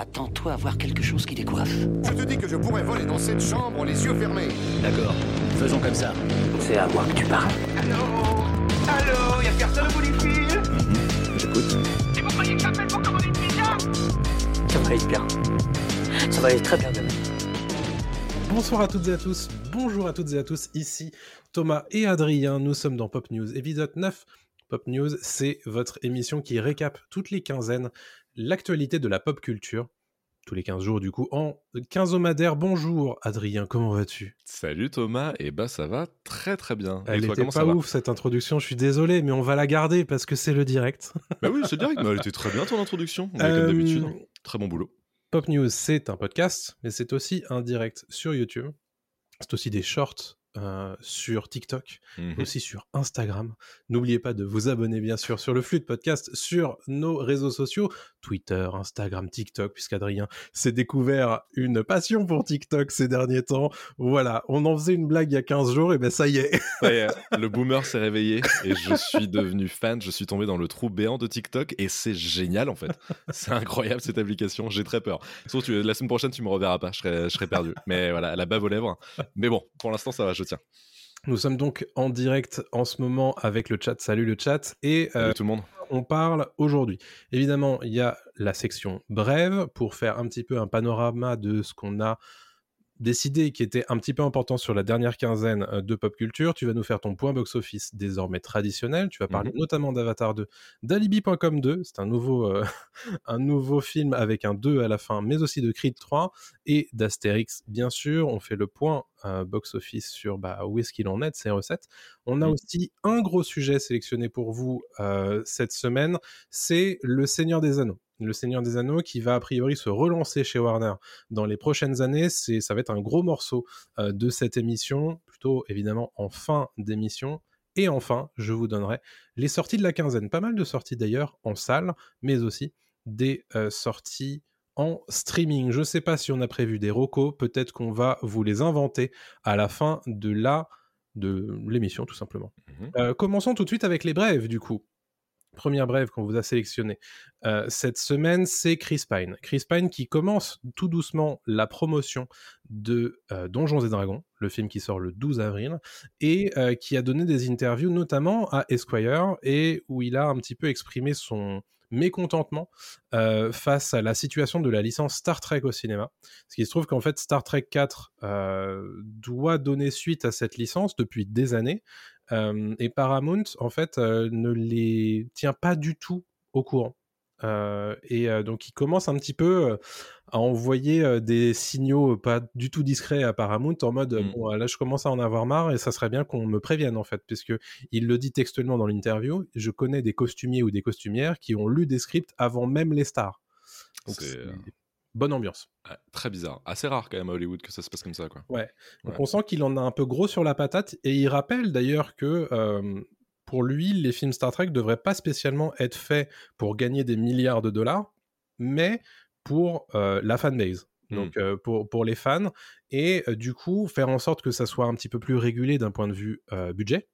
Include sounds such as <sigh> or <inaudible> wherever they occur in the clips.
Attends-toi à voir quelque chose qui décoiffe. Je te dis que je pourrais voler dans cette chambre les yeux fermés. D'accord, faisons comme ça. C'est à moi que tu parles. Allô Allô Y'a personne au bout du fil J'écoute. Et vous croyez que j'appelle pour commander une pizza Ça va aller bien. Ça va aller très bien demain. Bonsoir à toutes et à tous, bonjour à toutes et à tous, ici Thomas et Adrien, nous sommes dans Pop News, épisode 9. Pop News, c'est votre émission qui récap toutes les quinzaines l'actualité de la pop culture, tous les 15 jours du coup, en quinzomadaire. Bonjour Adrien, comment vas-tu? Salut Thomas, et bah ça va très très bien. Elle et toi, était comment pas ça ouf cette introduction, je suis désolé, mais on va la garder parce que c'est le direct. Bah oui, c'est direct, mais elle était très bien ton introduction, on est Euh, comme d'habitude. Très bon boulot. Pop News, c'est un podcast, mais c'est aussi un direct sur YouTube. C'est aussi des shorts euh, sur TikTok, Mhm. aussi sur Instagram. N'oubliez pas de vous abonner, bien sûr, sur le flux de podcast, sur nos réseaux sociaux, Twitter, Instagram, TikTok, puisqu'Adrien s'est découvert une passion pour TikTok ces derniers temps. Voilà, on en faisait une blague il y a 15 jours, et ben ça y est. Ça y est, <laughs> le boomer s'est réveillé et je suis devenu fan, je suis tombé dans le trou béant de TikTok et c'est génial en fait. C'est incroyable cette application, j'ai très peur. Sauf que la semaine prochaine tu me reverras pas, je serai, je serai perdu. Mais voilà, la bave aux lèvres. Mais bon, pour l'instant ça va, je tiens. Nous sommes donc en direct en ce moment avec le chat. Salut le chat. Et euh, Salut tout le monde. on parle aujourd'hui. Évidemment, il y a la section brève pour faire un petit peu un panorama de ce qu'on a décidé qui était un petit peu important sur la dernière quinzaine euh, de pop culture. Tu vas nous faire ton point box-office désormais traditionnel. Tu vas parler notamment d'Avatar 2, d'Alibi.com 2, c'est un nouveau, euh, <laughs> un nouveau film avec un 2 à la fin, mais aussi de Creed 3 et d'Astérix, bien sûr. On fait le point euh, box-office sur bah, où est-ce qu'il en est de ses recettes. On a Mhm. aussi un gros sujet sélectionné pour vous euh, cette semaine, c'est Le Seigneur des Anneaux. Le Seigneur des Anneaux qui va a priori se relancer chez Warner dans les prochaines années. C'est, ça va être un gros morceau euh, de cette émission, plutôt évidemment en fin d'émission. Et enfin, je vous donnerai les sorties de la quinzaine. Pas mal de sorties d'ailleurs en salle, mais aussi des euh, sorties en streaming. Je sais pas si on a prévu des rocos, peut-être qu'on va vous les inventer à la fin de la de l'émission tout simplement. Mhm. Euh, commençons tout de suite avec les brèves du coup. Première brève qu'on vous a sélectionnée euh, cette semaine, c'est Chris Pine. Chris Pine qui commence tout doucement la promotion de euh, Donjons et Dragons, le film qui sort le 12 avril, et euh, qui a donné des interviews notamment à Esquire, et où il a un petit peu exprimé son mécontentement face à la situation de la licence Star Trek au cinéma. Parce qu'il se trouve qu'en fait Star Trek 4 euh, doit donner suite à cette licence depuis des années, et Paramount en fait ne les tient pas du tout au courant. Euh, et euh, donc il commence un petit peu euh, à envoyer des signaux pas du tout discrets à Paramount en mode Mm. bon là je commence à en avoir marre et ça serait bien qu'on me prévienne en fait puisque il le dit textuellement dans l'interview je connais des costumiers ou des costumières qui ont lu des scripts avant même les stars donc C'est, bonne ambiance Ouais, très bizarre. Assez rare quand même à Hollywood que ça se passe comme ça quoi. Ouais. Donc Ouais. on sent qu'il en a un peu gros sur la patate et il rappelle d'ailleurs que euh, pour lui, les films Star Trek devraient pas spécialement être faits pour gagner des milliards de dollars, mais pour euh, la fanbase. Donc euh, pour, pour les fans et du coup faire en sorte que ça soit un petit peu plus régulé d'un point de vue budget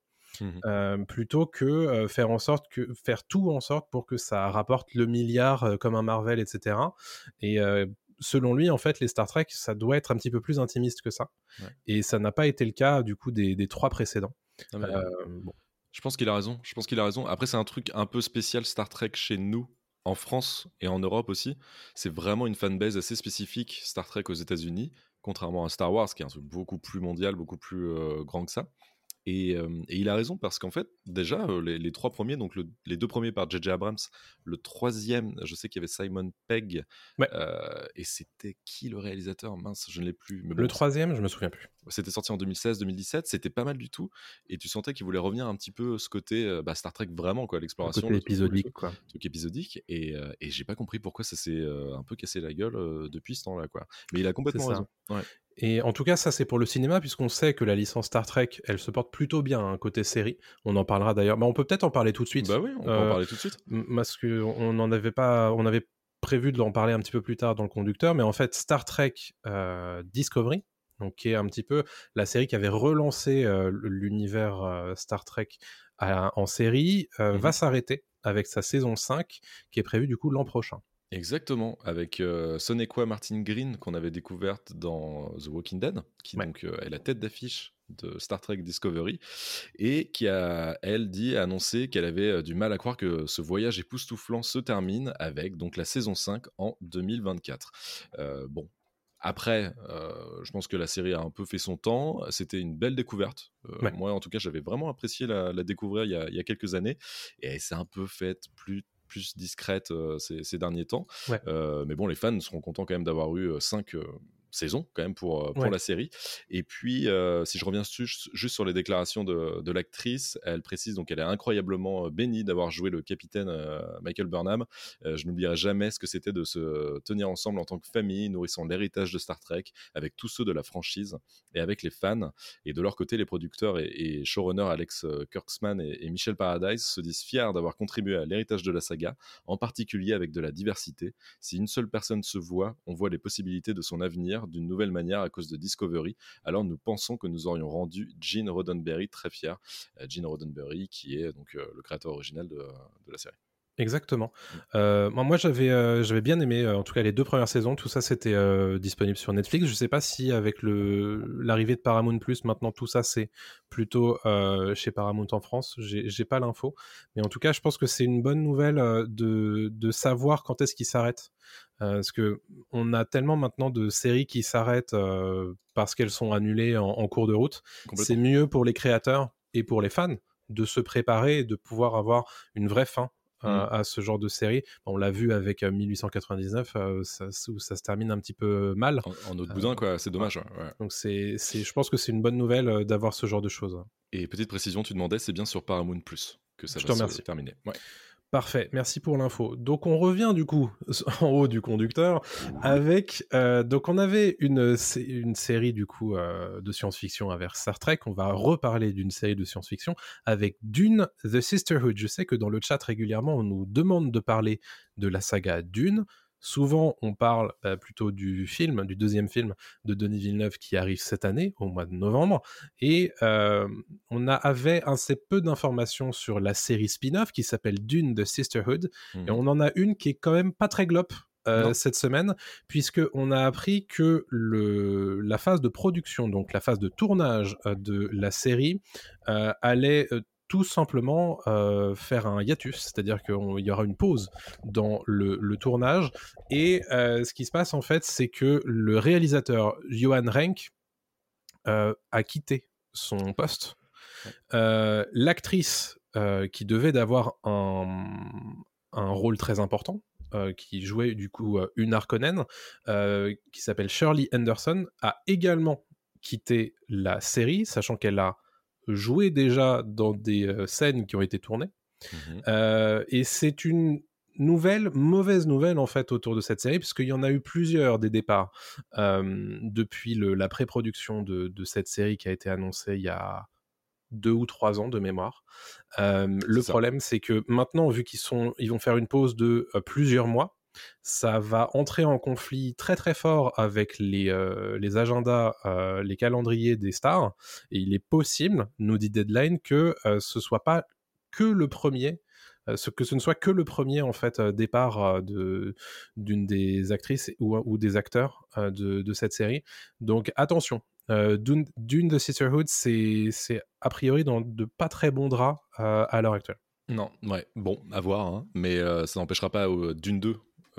Euh, plutôt que faire en sorte que faire tout en sorte pour que ça rapporte le milliard comme un Marvel etc et selon lui en fait les Star Trek ça doit être un petit peu plus intimiste que ça Ouais. et ça n'a pas été le cas du coup des, des trois précédents mais, Euh, bon. Je pense qu'il a raison. Je pense qu'il a raison. Après, c'est un truc un peu spécial Star Trek chez nous, en France et en Europe aussi. C'est vraiment une fanbase assez spécifique Star Trek aux États-Unis, contrairement à Star Wars, qui est un truc beaucoup plus mondial, beaucoup plus euh, grand que ça. Et, euh, et il a raison parce qu'en fait, déjà, euh, les, les trois premiers, donc le- les deux premiers par J.J. Abrams, le troisième, je sais qu'il y avait Simon Pegg, Ouais. euh, et c'était qui le réalisateur? Mince, je ne l'ai plus. Mais le troisième je me souviens plus c'était sorti en 2016-2017, c'était pas mal du tout, et tu sentais qu'il voulait revenir un petit peu ce côté euh, bah, Star Trek vraiment quoi, Le l'exploration, le épisodique truc- quoi truc épisodique, et, euh, et j'ai pas compris pourquoi ça s'est euh, un peu cassé la gueule euh, depuis ce temps-là quoi. Mais il a complètement raison. Ouais. Et en tout cas, ça c'est pour le cinéma, puisqu'on sait que la licence Star Trek, elle se porte plutôt bien hein, côté série. On en parlera d'ailleurs. Mais on peut peut-être en parler tout de suite. Bah oui, on peut Euh, en parler tout de suite. Parce que on n'en avait pas, on avait prévu de l'en parler un petit peu plus tard dans le conducteur, mais en fait Star Trek euh, Discovery, donc qui est un petit peu la série qui avait relancé euh, l'univers euh, Star Trek à- en série, euh, Mhm. va s'arrêter avec sa saison 5 qui est prévue du coup l'an prochain. Exactement, avec euh, Sonequa Martin Green qu'on avait découverte dans The Walking Dead, qui Ouais. donc euh, est la tête d'affiche de Star Trek Discovery, et qui a, elle, dit, annoncé qu'elle avait euh, du mal à croire que ce voyage époustouflant se termine avec donc la saison 5 en 2024. Euh, bon. Après, euh, je pense que la série a un peu fait son temps. C'était une belle découverte. Euh, Ouais. Moi, en tout cas, j'avais vraiment apprécié la, la découvrir il y, a, il y a quelques années. Et elle s'est un peu faite plus, plus discrète euh, ces, ces derniers temps. Ouais. Euh, mais bon, les fans seront contents quand même d'avoir eu 5 saisons quand même pour, euh, pour Ouais. la série. Et puis, euh, si je reviens juste sur les déclarations de, de l'actrice, elle précise donc qu'elle est incroyablement euh, bénie d'avoir joué le capitaine euh, Michael Burnham. Euh, je n'oublierai jamais ce que c'était de se tenir ensemble en tant que famille, nourrissant l'héritage de Star Trek avec tous ceux de la franchise et avec les fans. Et de leur côté, les producteurs et, et showrunners Alex Kurtzman et, et Michel Paradise se disent fiers d'avoir contribué à l'héritage de la saga, en particulier avec de la diversité. Si une seule personne se voit, on voit les possibilités de son avenir d'une nouvelle manière à cause de Discovery. Alors nous pensons que nous aurions rendu Gene Roddenberry très fier. Euh, Gene Roddenberry qui est donc euh, le créateur original de, de la série. Exactement. Euh, moi, j'avais euh, j'avais bien aimé, euh, en tout cas les deux premières saisons, tout ça c'était disponible sur Netflix. Je sais pas si avec le l'arrivée de Paramount Plus, maintenant tout ça c'est plutôt chez Paramount en France. J'ai j'ai pas l'info, mais en tout cas, je pense que c'est une bonne nouvelle de de savoir quand est-ce qu'il s'arrête. Euh, parce que on a tellement maintenant de séries qui s'arrêtent parce qu'elles sont annulées en, en cours de route. C'est mieux pour les créateurs et pour les fans de se préparer et de pouvoir avoir une vraie fin euh, Mm. à ce genre de série. On l'a vu avec euh, 1899, euh, ça, où ça se termine un petit peu mal. En, en autre boudin, quoi, c'est dommage. ouais, ouais. Donc c'est, je pense que c'est une bonne nouvelle euh, d'avoir ce genre de choses. Et petite précision, tu demandais, c'est bien sur Paramount Plus que ça Je va te se remercie. terminer. Ouais. Parfait, merci pour l'info. Donc on revient du coup <laughs> en haut du conducteur avec euh, donc on avait une, sé- une série du coup euh, de science-fiction avec Star Trek. On va reparler d'une série de science-fiction avec Dune The Sisterhood. Je sais que dans le chat régulièrement on nous demande de parler de la saga Dune. Souvent, on parle bah, plutôt du film, du deuxième film de Denis Villeneuve qui arrive cette année, au mois de novembre. Et euh, on a, avait assez peu d'informations sur la série spin-off qui s'appelle Dune The Sisterhood. Et on en a une qui est quand même pas très glop. euh, cette semaine, puisque on a appris que le, la phase de production, donc la phase de tournage euh, de la série, euh, allait tout simplement euh, faire un hiatus, c'est-à-dire qu'il y aura une pause dans le, le tournage. Et euh, ce qui se passe en fait, c'est que le réalisateur Johan Renck euh, a quitté son poste. L'actrice qui devait d'avoir un, un rôle très important, euh, qui jouait du coup euh, une Harkonnen, euh, qui s'appelle Shirley Anderson, a également quitté la série, sachant qu'elle a joué déjà dans des euh, scènes qui ont été tournées. Mhm. Euh, et c'est une nouvelle, mauvaise nouvelle en fait autour de cette série, puisqu'il y en a eu plusieurs des départs euh, depuis le- la pré-production de, de cette série qui a été annoncée il y a deux ou trois ans de mémoire. Le ça. problème, c'est que maintenant, vu qu'ils sont, ils vont faire une pause de plusieurs mois, ça va entrer en conflit très très fort avec les, euh, les agendas, euh, les calendriers des stars. Et il est possible, nous dit Deadline, que euh, ce soit pas que le premier, que ce ne soit que le premier en fait départ de d'une des actrices ou, des acteurs de, de cette série. Donc attention, Dune, the Sisterhood, c'est a priori dans de pas très bons draps à l'heure actuelle. Non, ouais, bon, à voir, hein. mais ça n'empêchera pas Dune 2, euh,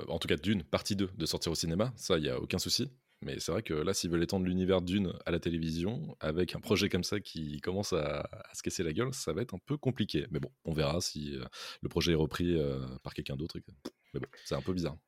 en tout cas Dune, partie 2, de sortir au cinéma, ça, il n'y a aucun souci. Mais c'est vrai que là, s'ils veulent étendre l'univers Dune à la télévision, avec un projet comme ça qui commence à, à se casser la gueule, ça va être un peu compliqué. Mais bon, on verra si euh, le projet est repris euh, par quelqu'un d'autre. Mais bon, c'est un peu bizarre.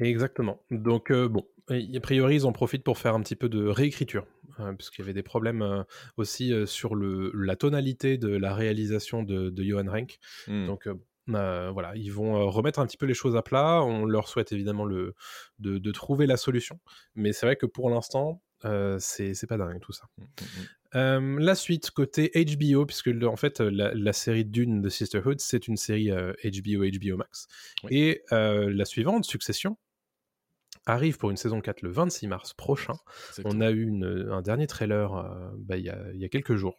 Exactement. Donc euh, bon, a priori ils en profitent pour faire un petit peu de réécriture, euh, puisqu'il y avait des problèmes euh, aussi euh, sur le, la tonalité de la réalisation de, de Johan Renck. Hmm. Donc euh, voilà, ils vont euh, remettre un petit peu les choses à plat. On leur souhaite évidemment le, de, de trouver la solution, mais c'est vrai que pour l'instant, euh, c'est pas dingue tout ça. Hmm, hmm, hmm. Euh, la suite côté HBO, puisque le- en fait la, la série Dune de Sisterhood, c'est une série euh, HBO HBO Max, Oui. et la suivante, Succession, arrive pour une saison 4 le 26 mars prochain. On a eu une- un dernier trailer bah, y, il y a quelques jours.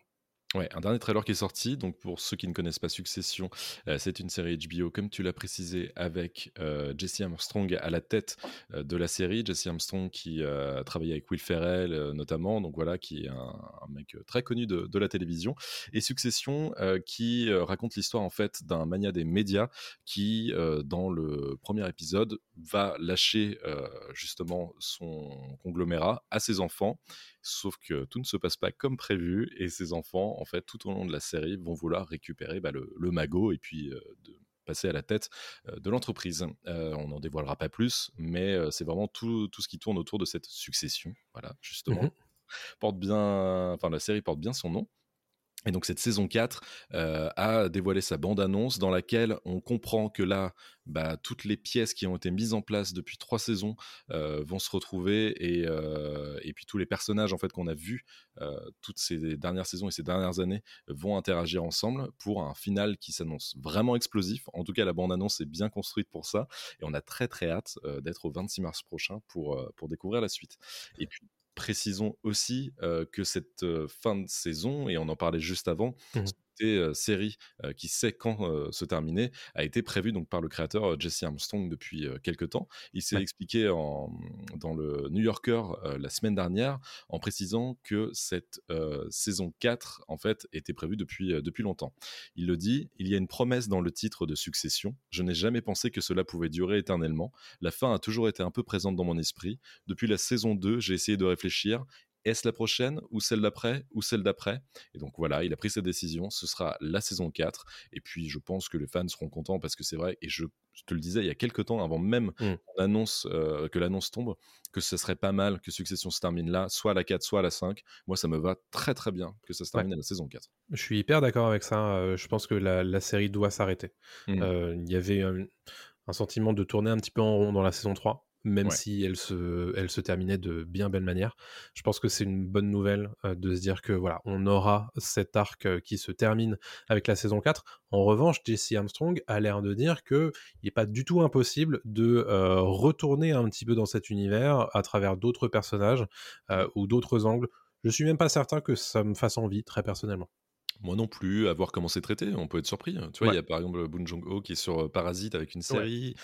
Un dernier trailer qui est sorti. Donc, pour ceux qui ne connaissent pas Succession, euh, c'est une série HBO, comme tu l'as précisé, avec euh, Jesse Armstrong à la tête euh, de la série. Jesse Armstrong qui a travaillé avec Will Ferrell notamment, donc voilà, qui est un, mec très connu de, de, la télévision. Et Succession qui raconte l'histoire en fait d'un mania des médias qui, dans le premier épisode, va lâcher justement son conglomérat à ses enfants Sauf que tout ne se passe pas comme prévu et ces enfants, en fait, tout au long de la série, vont vouloir récupérer bah, le, magot et puis de passer à la tête de l'entreprise. on n'en dévoilera pas plus, mais c'est vraiment tout, tout, ce qui tourne autour de cette succession. Voilà, justement. Mmh porte bien, enfin la série porte bien son nom. Et donc cette saison 4 euh, a dévoilé sa bande-annonce dans laquelle on comprend que là, bah, toutes les pièces qui ont été mises en place depuis trois saisons euh, vont se retrouver et, euh, et, puis tous les personnages en fait qu'on a vus toutes ces dernières saisons et ces dernières années vont interagir ensemble pour un final qui s'annonce vraiment explosif. En tout cas, la bande-annonce est bien construite pour ça et on a très très hâte d'être au 26 mars prochain pour, pour découvrir la suite. Et puis précisons aussi que cette fin de saison, et on en parlait juste avant, mmh série qui sait quand se terminer a été prévue donc par le créateur Jesse Armstrong depuis quelques temps. Il s'est expliqué en, dans le New Yorker la semaine dernière en précisant que cette saison 4 en fait était prévue depuis, depuis longtemps. Il le dit, il y a une promesse dans le titre de Succession. Je n'ai jamais pensé que cela pouvait durer éternellement. La fin a toujours été un peu présente dans mon esprit. Depuis la saison 2, j'ai essayé de réfléchir est-ce la prochaine ou celle d'après ou celle d'après? Et donc voilà, il a pris sa décision, ce sera la saison 4 et puis je pense que les fans seront contents parce que c'est vrai et je, te le disais il y a quelques temps avant même mmh. annonce, euh, que l'annonce tombe que ce serait pas mal que Succession se termine là, soit à la 4 soit à la 5. Moi ça me va très très bien que ça se termine à la saison 4. Je suis hyper d'accord avec ça, euh, je pense que la, série doit s'arrêter. Mmh. Euh, il y avait un sentiment de tourner un petit peu en rond dans la saison 3 même si elle se, elle se terminait de bien belle manière. Je pense que c'est une bonne nouvelle de se dire que voilà, on aura cet arc qui se termine avec la saison 4. En revanche, Jesse Armstrong a l'air de dire que il n'est pas du tout impossible de retourner un petit peu dans cet univers à travers d'autres personnages ou d'autres angles. Je suis même pas certain que ça me fasse envie, très personnellement. Moi non plus, à voir comment c'est traité, on peut être surpris. Tu vois, il y a par exemple Boon Jong-ho qui est sur Parasite avec une série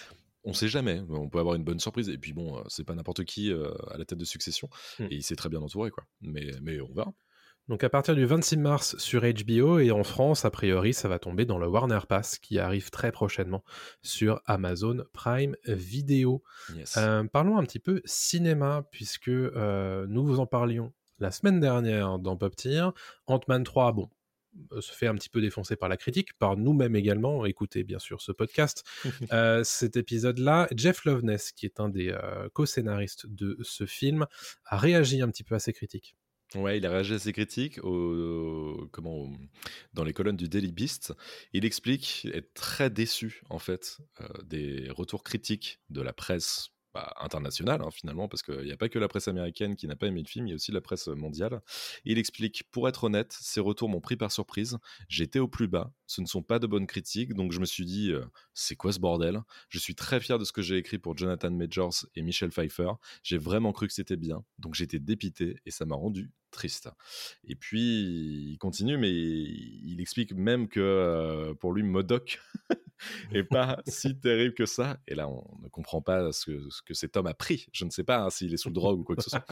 on sait jamais. On peut avoir une bonne surprise. Et puis bon, euh, c'est pas n'importe qui euh, à la tête de succession. Hmm. Et il s'est très bien entouré, quoi. Mais, mais on verra. Donc à partir du 26 mars sur HBO et en France, a priori, ça va tomber dans le Warner Pass qui arrive très prochainement sur Amazon Prime Video. Euh, parlons un petit peu cinéma puisque nous vous en parlions la semaine dernière dans Pop Tier. Ant-Man 3, bon, se fait un petit peu défoncer par la critique, par nous-mêmes également. Écoutez bien sûr ce podcast. <laughs> Euh, cet épisode-là, Jeff Loveness, qui est un des euh, co-scénaristes de ce film, a réagi un petit peu à ces critiques. Ouais, il a réagi à ces critiques au, comment, dans les colonnes du Daily Beast. Il explique être très déçu en fait des retours critiques de la presse bah, international hein, finalement, parce qu'il n'y a pas que la presse américaine qui n'a pas aimé le film, il y a aussi la presse mondiale. il explique, pour être honnête, ces retours m'ont pris par surprise. J'étais au plus bas, ce ne sont pas de bonnes critiques, donc je me suis dit, euh, c'est quoi ce bordel? Je suis très fier de ce que j'ai écrit pour Jonathan Majors et Michel Pfeiffer. J'ai vraiment cru que c'était bien, donc j'étais dépité et ça m'a rendu triste. Et puis, il continue, mais il explique même que euh, pour lui, Modoc <laughs> <laughs> est pas si terrible que ça. Et là, on ne comprend pas ce que, ce que cet homme a pris. Je ne sais pas hein, s'il est sous drogue ou quoi que ce soit.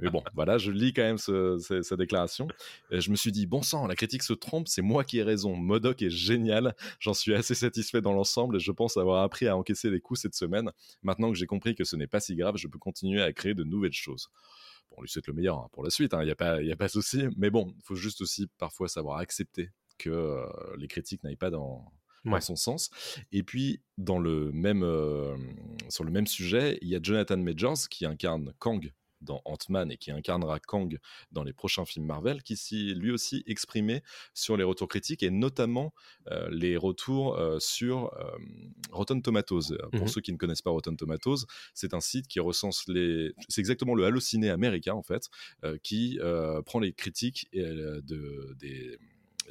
Mais bon, voilà, je lis quand même sa déclaration. Et je me suis dit, bon sang, la critique se trompe, c'est moi qui ai raison. Modoc est génial. J'en suis assez satisfait dans l'ensemble et je pense avoir appris à encaisser les coups cette semaine. Maintenant que j'ai compris que ce n'est pas si grave, je peux continuer à créer de nouvelles choses. Bon, on lui souhaite le meilleur hein, pour la suite, il hein, n'y a pas, a pas de souci. Mais bon, il faut juste aussi parfois savoir accepter que euh, les critiques n'aillent pas dans, son sens. Et puis, dans le même, euh, sur le même sujet, il y a Jonathan Majors qui incarne Kang dans Ant-Man et qui incarnera Kang dans les prochains films Marvel, qui s'est lui aussi exprimé sur les retours critiques et notamment euh, les retours euh, sur euh, Rotten Tomatoes. Pour mmh ceux qui ne connaissent pas Rotten Tomatoes, c'est un site qui recense les. C'est exactement le Allociné américain en fait, qui prend les critiques de, des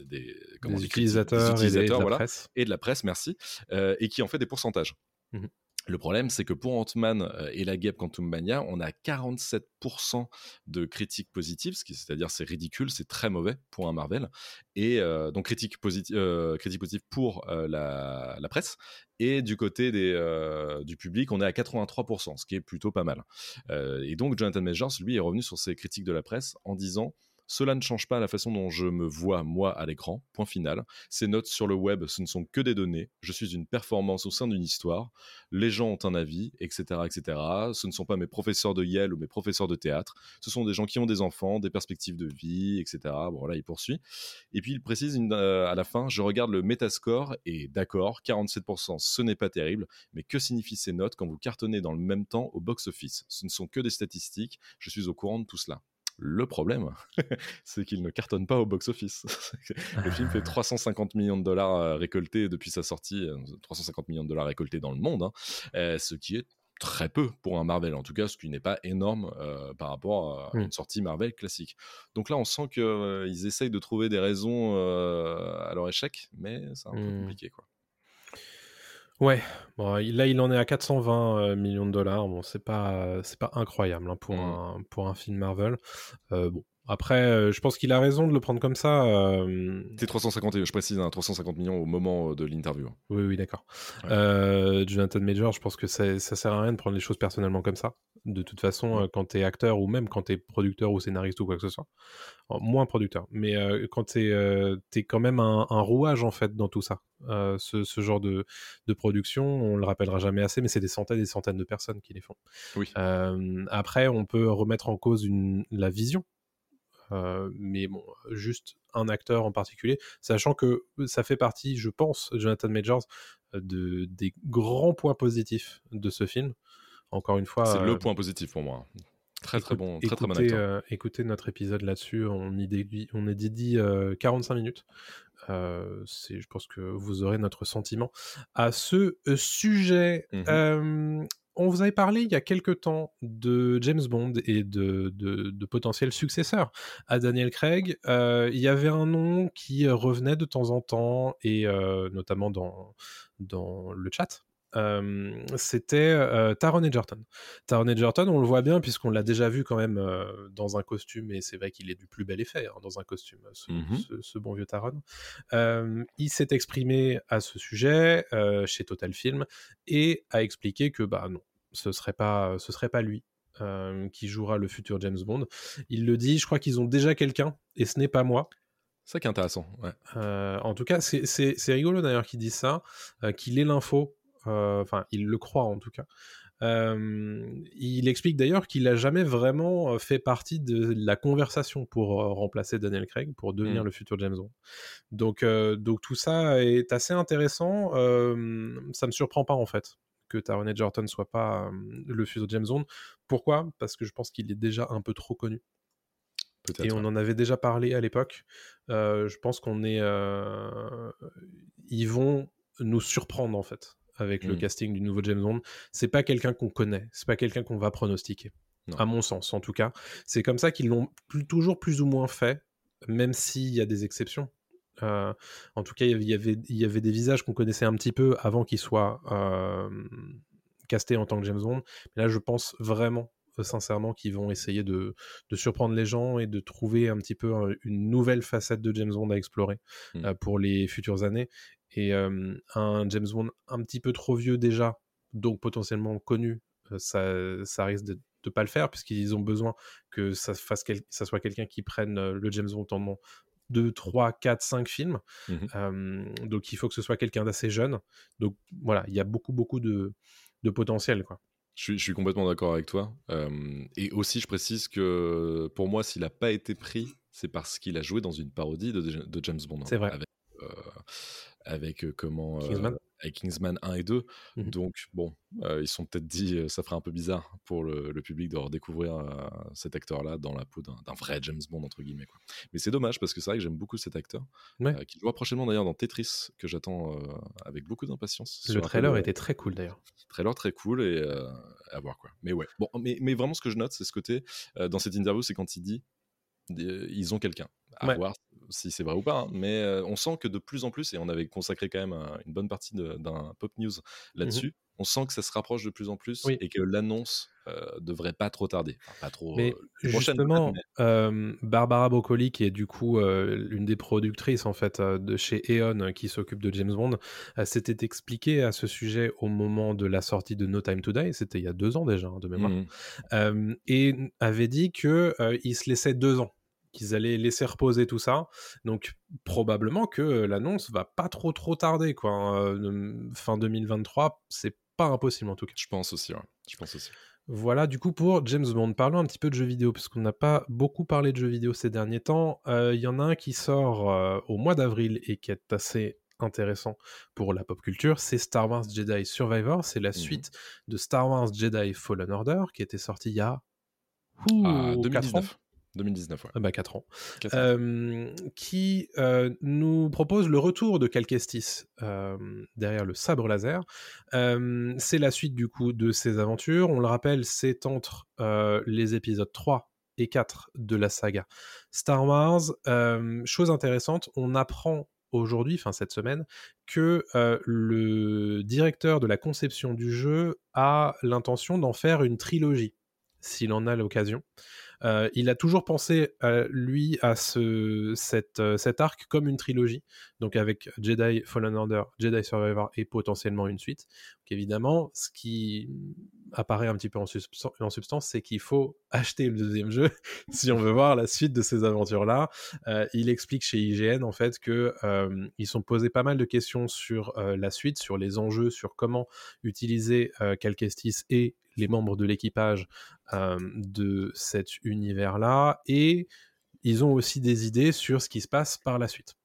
des, utilisateurs, et, de la presse. et de la presse, merci, et qui en fait des pourcentages. Mmh Le problème, c'est que pour Ant-Man euh, et la guêpe Quantum Mania, on a 47% de critiques positives, c'est-à-dire c'est ridicule, c'est très mauvais pour un Marvel. Et euh, donc critiques positives pour euh, la, la presse. Et du côté des, euh, du public, on est à 83%, ce qui est plutôt pas mal. Euh, et donc Jonathan Majors, lui, est revenu sur ses critiques de la presse en disant cela ne change pas la façon dont je me vois moi à l'écran. Point final. Ces notes sur le web, ce ne sont que des données. Je suis une performance au sein d'une histoire. Les gens ont un avis, etc., etc. Ce ne sont pas mes professeurs de Yale ou mes professeurs de théâtre. Ce sont des gens qui ont des enfants, des perspectives de vie, etc. Bon, là, il poursuit. Et puis, il précise euh, à la fin je regarde le Metascore et d'accord, 47%, ce n'est pas terrible. Mais que signifient ces notes quand vous cartonnez dans le même temps au box-office? Ce ne sont que des statistiques. Je suis au courant de tout cela. Le problème, <laughs> c'est qu'il ne cartonne pas au box-office. <laughs> le film fait 350 millions de dollars euh, récoltés depuis sa sortie, euh, 350 millions de dollars récoltés dans le monde, hein, euh, ce qui est très peu pour un Marvel, en tout cas, ce qui n'est pas énorme euh, par rapport à une sortie Marvel classique. Donc là, on sent qu'ils essayent de trouver des raisons euh, à leur échec, mais c'est un peu Mm. compliqué. Quoi. Ouais, bon, là il en est à 420 euh, millions de dollars. Bon, c'est pas c'est pas incroyable hein, pour Mm. un pour un film Marvel. Euh, bon, après, euh, je pense qu'il a raison de le prendre comme ça. euh, C'était 350, et je précise, hein, 350 millions au moment euh, de l'interview. hein. Oui, oui, d'accord. Ouais. Euh, Jonathan Major, je pense que ça, ça sert à rien de prendre les choses personnellement comme ça. De toute façon, euh, quand t'es acteur ou même quand t'es producteur ou scénariste ou quoi que ce soit, moins producteur, mais quand t'es t'es quand même un, un rouage en fait dans tout ça. Ce, ce genre de, de production, on le rappellera jamais assez, mais c'est des centaines et des centaines de personnes qui les font. Oui. Après, on peut remettre en cause une, la vision. Euh, mais bon, juste un acteur en particulier, sachant que ça fait partie, je pense, Jonathan Majors, euh, de, des grands points positifs de ce film. Encore une fois, C'est euh, le point positif pour moi. Très très bon, très très bon écoutez, acteur. euh, écoutez notre épisode là-dessus, on y on dédie euh, 45 minutes. Euh, c'est, je pense que vous aurez notre sentiment à ce euh, sujet. Mhm. On vous avait parlé il y a quelque temps de James Bond et de, de, de potentiels successeurs à Daniel Craig. Euh, il y avait un nom qui revenait de temps en temps, et euh, notamment dans, dans le chat. Euh, c'était euh, Taron Egerton. Taron Egerton, on le voit bien puisqu'on l'a déjà vu quand même euh, dans un costume, et c'est vrai qu'il est du plus bel effet hein, dans un costume, ce, Mhm. ce- ce bon vieux Taron. Il s'est exprimé à ce sujet chez Total Film et a expliqué que bah non, ce serait pas, ce serait pas lui euh, qui jouera le futur James Bond. Il le dit, je crois qu'ils ont déjà quelqu'un et ce n'est pas moi. C'est ça qui est intéressant. Ouais. Euh, en tout cas, c'est- rigolo d'ailleurs qu'il dise ça, euh, qu'il ait l'info. Enfin, il le croit en tout cas. Il explique d'ailleurs qu'il a jamais vraiment fait partie de la conversation pour remplacer Daniel Craig, pour devenir Mm. le futur James Bond. Donc, donc tout ça est assez intéressant. Ça me surprend pas en fait que Taron Egerton soit pas le futur James Bond. Pourquoi? Parce que je pense qu'il est déjà un peu trop connu. Et on en avait déjà parlé à l'époque. Euh, je pense qu'on est. euh, Ils vont nous surprendre en fait avec le Mm. casting du nouveau James Bond. C'est pas quelqu'un qu'on connaît, c'est pas quelqu'un qu'on va pronostiquer. Non. À mon sens, en tout cas. C'est comme ça qu'ils l'ont plus- toujours plus ou moins fait, même s'il y a des exceptions. Euh, en tout cas, il y avait, il y avait des visages qu'on connaissait un petit peu avant qu'ils soient euh, castés en tant que James Bond. Mais là, je pense vraiment, euh, sincèrement, qu'ils vont essayer de, de surprendre les gens et de trouver un petit peu une nouvelle facette de James Bond à explorer Mm. euh, pour les futures années. Et un James Bond un petit peu trop vieux déjà, donc potentiellement connu, ça, ça risque de ne pas le faire, puisqu'ils ont besoin que ça, fasse quel- ça soit quelqu'un qui prenne le James Bond 2, 3, 4, 5 films. Euh, donc il faut que ce soit quelqu'un d'assez jeune. Donc voilà, il y a beaucoup, beaucoup de, de potentiel. Quoi. Je suis, je suis complètement d'accord avec toi. Euh, et aussi, je précise que pour moi, s'il n'a pas été pris, c'est parce qu'il a joué dans une parodie de, de James Bond. hein, C'est vrai. Avec, avec euh, comment. euh, Kingsman. avec Kingsman 1 et 2. Mhm. Donc, bon, euh, ils sont peut-être dit, euh, ça ferait un peu bizarre pour le, le public de redécouvrir euh, cet acteur-là dans la peau d'un vrai James Bond, entre guillemets. Quoi. Mais c'est dommage parce que c'est vrai que j'aime beaucoup cet acteur, Ouais. euh, qui jouera prochainement d'ailleurs dans Tetris, que j'attends euh, avec beaucoup d'impatience. Le trailer était très cool d'ailleurs. trailer très cool et euh, à voir quoi. Mais ouais. Bon, mais, mais vraiment ce que je note, c'est ce côté euh, dans cette interview, c'est quand il dit euh, ils ont quelqu'un. À Ouais. voir si c'est vrai ou pas. hein. Mais euh, on sent que de plus en plus, et on avait consacré quand même un- une bonne partie d'un pop news là-dessus. on sent que ça se rapproche de plus en plus Oui. et que l'annonce euh, devrait pas trop tarder. Enfin, pas trop. Mais justement, Barbara Broccoli, qui est du coup l'une des productrices en fait de chez Eon euh, qui s'occupe de James Bond, s'était expliqué à ce sujet au moment de la sortie de No Time to Die. C'était il y a deux ans déjà hein, de mais- mémoire. Et avait dit que ils se laissaient deux ans qu'ils allaient laisser reposer tout ça donc probablement que l'annonce va pas trop trop tarder quoi hein. Euh, fin 2023 c'est pas impossible en tout cas Je pense aussi, ouais. Je pense aussi. voilà du coup pour James Bond parlons un petit peu de jeux vidéo parce qu'on n'a pas beaucoup parlé de jeux vidéo ces derniers temps Euh, il y en a un qui sort euh, au mois d'avril et qui est assez intéressant pour la pop culture, c'est Star Wars Jedi Survivor, c'est la Mhm. suite de Star Wars Jedi Fallen Order qui était sorti il y a ouh, Ah, 2019. 2019, ouais. ah bah 4 ans. Euh, qui euh, nous propose le retour de Cal Kestis euh, derrière le sabre laser. Euh, c'est la suite du coup de ses aventures. On le rappelle, c'est entre les épisodes 3 et 4 de la saga Star Wars. Chose intéressante, on apprend aujourd'hui, enfin cette semaine, que euh, le directeur de la conception du jeu a l'intention d'en faire une trilogie, s'il en a l'occasion. Euh, il a toujours pensé, euh, lui, à ce, euh, cet arc comme une trilogie, donc avec Jedi Fallen Order, Jedi Survivor et potentiellement une suite. Évidemment, ce qui apparaît un petit peu en, substan- en substance, c'est qu'il faut <laughs> acheter le deuxième jeu <laughs> si on veut voir la suite de ces aventures-là. Il explique chez IGN en fait que euh, ils sont posés pas mal de questions sur la suite, sur les enjeux, sur comment utiliser Cal Kestis et les membres de l'équipage euh, de cet univers-là, et ils ont aussi des idées sur ce qui se passe par la suite.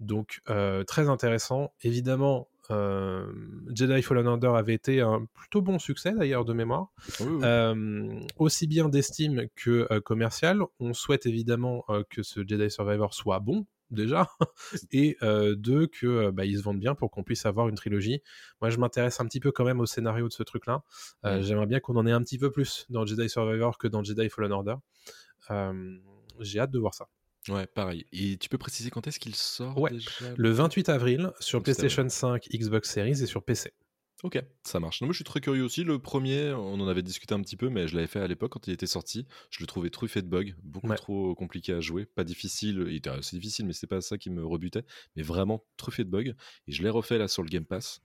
Donc euh, très intéressant. Évidemment, euh, Jedi Fallen Order avait été un plutôt bon succès d'ailleurs de mémoire, Oui, oui. euh, aussi bien d'estime que euh, commercial. On souhaite évidemment que ce Jedi Survivor soit bon déjà, <laughs> et euh, deux que euh, bah, ils se vendent bien pour qu'on puisse avoir une trilogie. Moi, je m'intéresse un petit peu quand même au scénario de ce truc-là. Euh, Mm. J'aimerais bien qu'on en ait un petit peu plus dans Jedi Survivor que dans Jedi Fallen Order. J'ai hâte de voir ça. Ouais, pareil. Et tu peux préciser quand est-ce qu'il sort Ouais, déjà Le 28 avril sur 28 avril. PlayStation 5, Xbox Series et sur PC. Ok, ça marche. Non, moi, je suis très curieux aussi. Le premier, on en avait discuté un petit peu, mais je l'avais fait à l'époque quand il était sorti. Je le trouvais truffé de bugs, beaucoup Ouais. trop compliqué à jouer. Pas difficile, il était assez difficile, mais c'est pas ça qui me rebutait. Mais vraiment truffé de bugs. Et je l'ai refait là sur le Game Pass.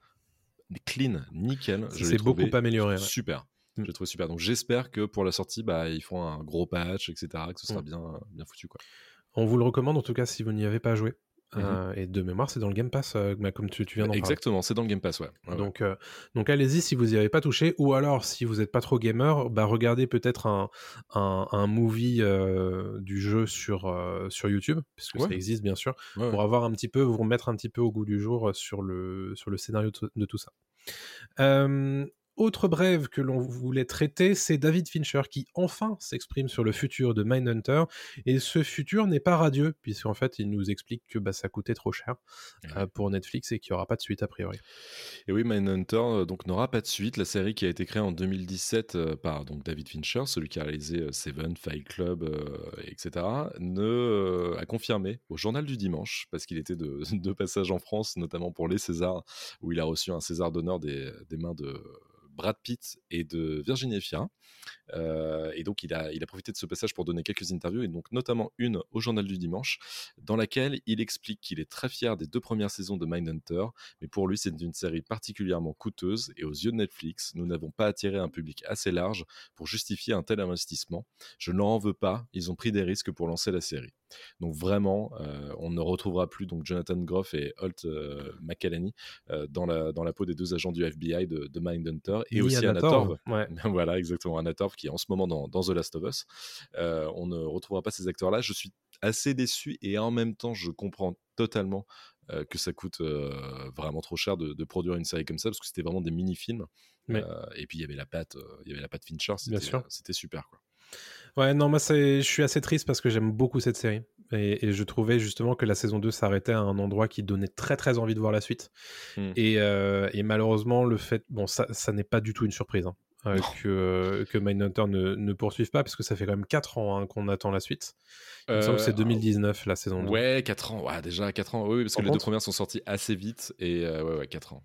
Clean, nickel. Je l'ai beaucoup amélioré. Super. Mm. Je super. Donc j'espère que pour la sortie, bah, ils font un gros patch, etc. Que ce sera Mm. bien, bien foutu. Quoi. On vous le recommande en tout cas si vous n'y avez pas joué. Mhm. Euh, et de mémoire, c'est dans le Game Pass, euh, comme tu, tu viens d'en parler. Exactement, c'est dans le Game Pass, ouais. Ouais, ouais. Donc, euh, donc allez-y si vous n'y avez pas touché, ou alors si vous n'êtes pas trop gamer, bah regardez peut-être un, un, un movie du jeu sur, sur YouTube, puisque Ouais. ça existe bien sûr, pour avoir un petit peu, vous remettre un petit peu au goût du jour sur le, sur le scénario de tout ça. Autre brève que l'on voulait traiter, c'est David Fincher qui enfin s'exprime sur le futur de Mindhunter. Et ce futur n'est pas radieux, puisqu'en fait, il nous explique que bah, ça coûtait trop cher euh, pour Netflix et qu'il n'y aura pas de suite a priori. Et oui, Mindhunter euh, donc n'aura pas de suite. La série qui a été créée en 2017 euh, par donc David Fincher, celui qui a réalisé euh, Seven, Fight Club, etc., ne a confirmé au Journal du Dimanche parce qu'il était de, <laughs> de passage en France, notamment pour les Césars, où il a reçu un César d'honneur des, des mains de Brad Pitt et de Virginie Efira. Euh, et donc, il a, il a profité de ce passage pour donner quelques interviews, et donc notamment une au Journal du Dimanche, dans laquelle il explique qu'il est très fier des deux premières saisons de Mindhunter, mais pour lui, c'est une série particulièrement coûteuse, et aux yeux de Netflix, nous n'avons pas attiré un public assez large pour justifier un tel investissement. Je ne leur en veux pas, ils ont pris des risques pour lancer la série. Donc vraiment, euh, on ne retrouvera plus donc Jonathan Groff et Holt euh, McElhenney euh, dans, la, dans la peau des deux agents du FBI de, de Mindhunter, et Ni aussi Anna Torv, ouais. <laughs> voilà, exactement. Qui est en ce moment dans, dans The Last of Us. Euh, on ne retrouvera pas ces acteurs-là. Je suis assez déçu et en même temps, je comprends totalement euh, que ça coûte euh, vraiment trop cher de, de produire une série comme ça parce que c'était vraiment des mini-films. Mais- Euh, et puis il y avait la patte, il y avait la patte Fincher. Bien C'était, sûr. c'était super quoi. Ouais, non, moi, je suis assez triste parce que j'aime beaucoup cette série. Et, et je trouvais justement que la saison 2 s'arrêtait à un endroit qui donnait très très envie de voir la suite. Mm. Et, et malheureusement, le fait. Bon, ça, ça n'est pas du tout une surprise. hein. Euh, que, que Mindhunter ne, ne poursuive pas, parce que ça fait quand même 4 ans hein, qu'on attend la suite. Il me semble que c'est 2019 la saison 2. Ouais, 4 ans. Ouais, déjà 4 ans. Oui, parce Par que les deux premières sont sorties assez vite. Et euh, ouais, ouais, 4 ans.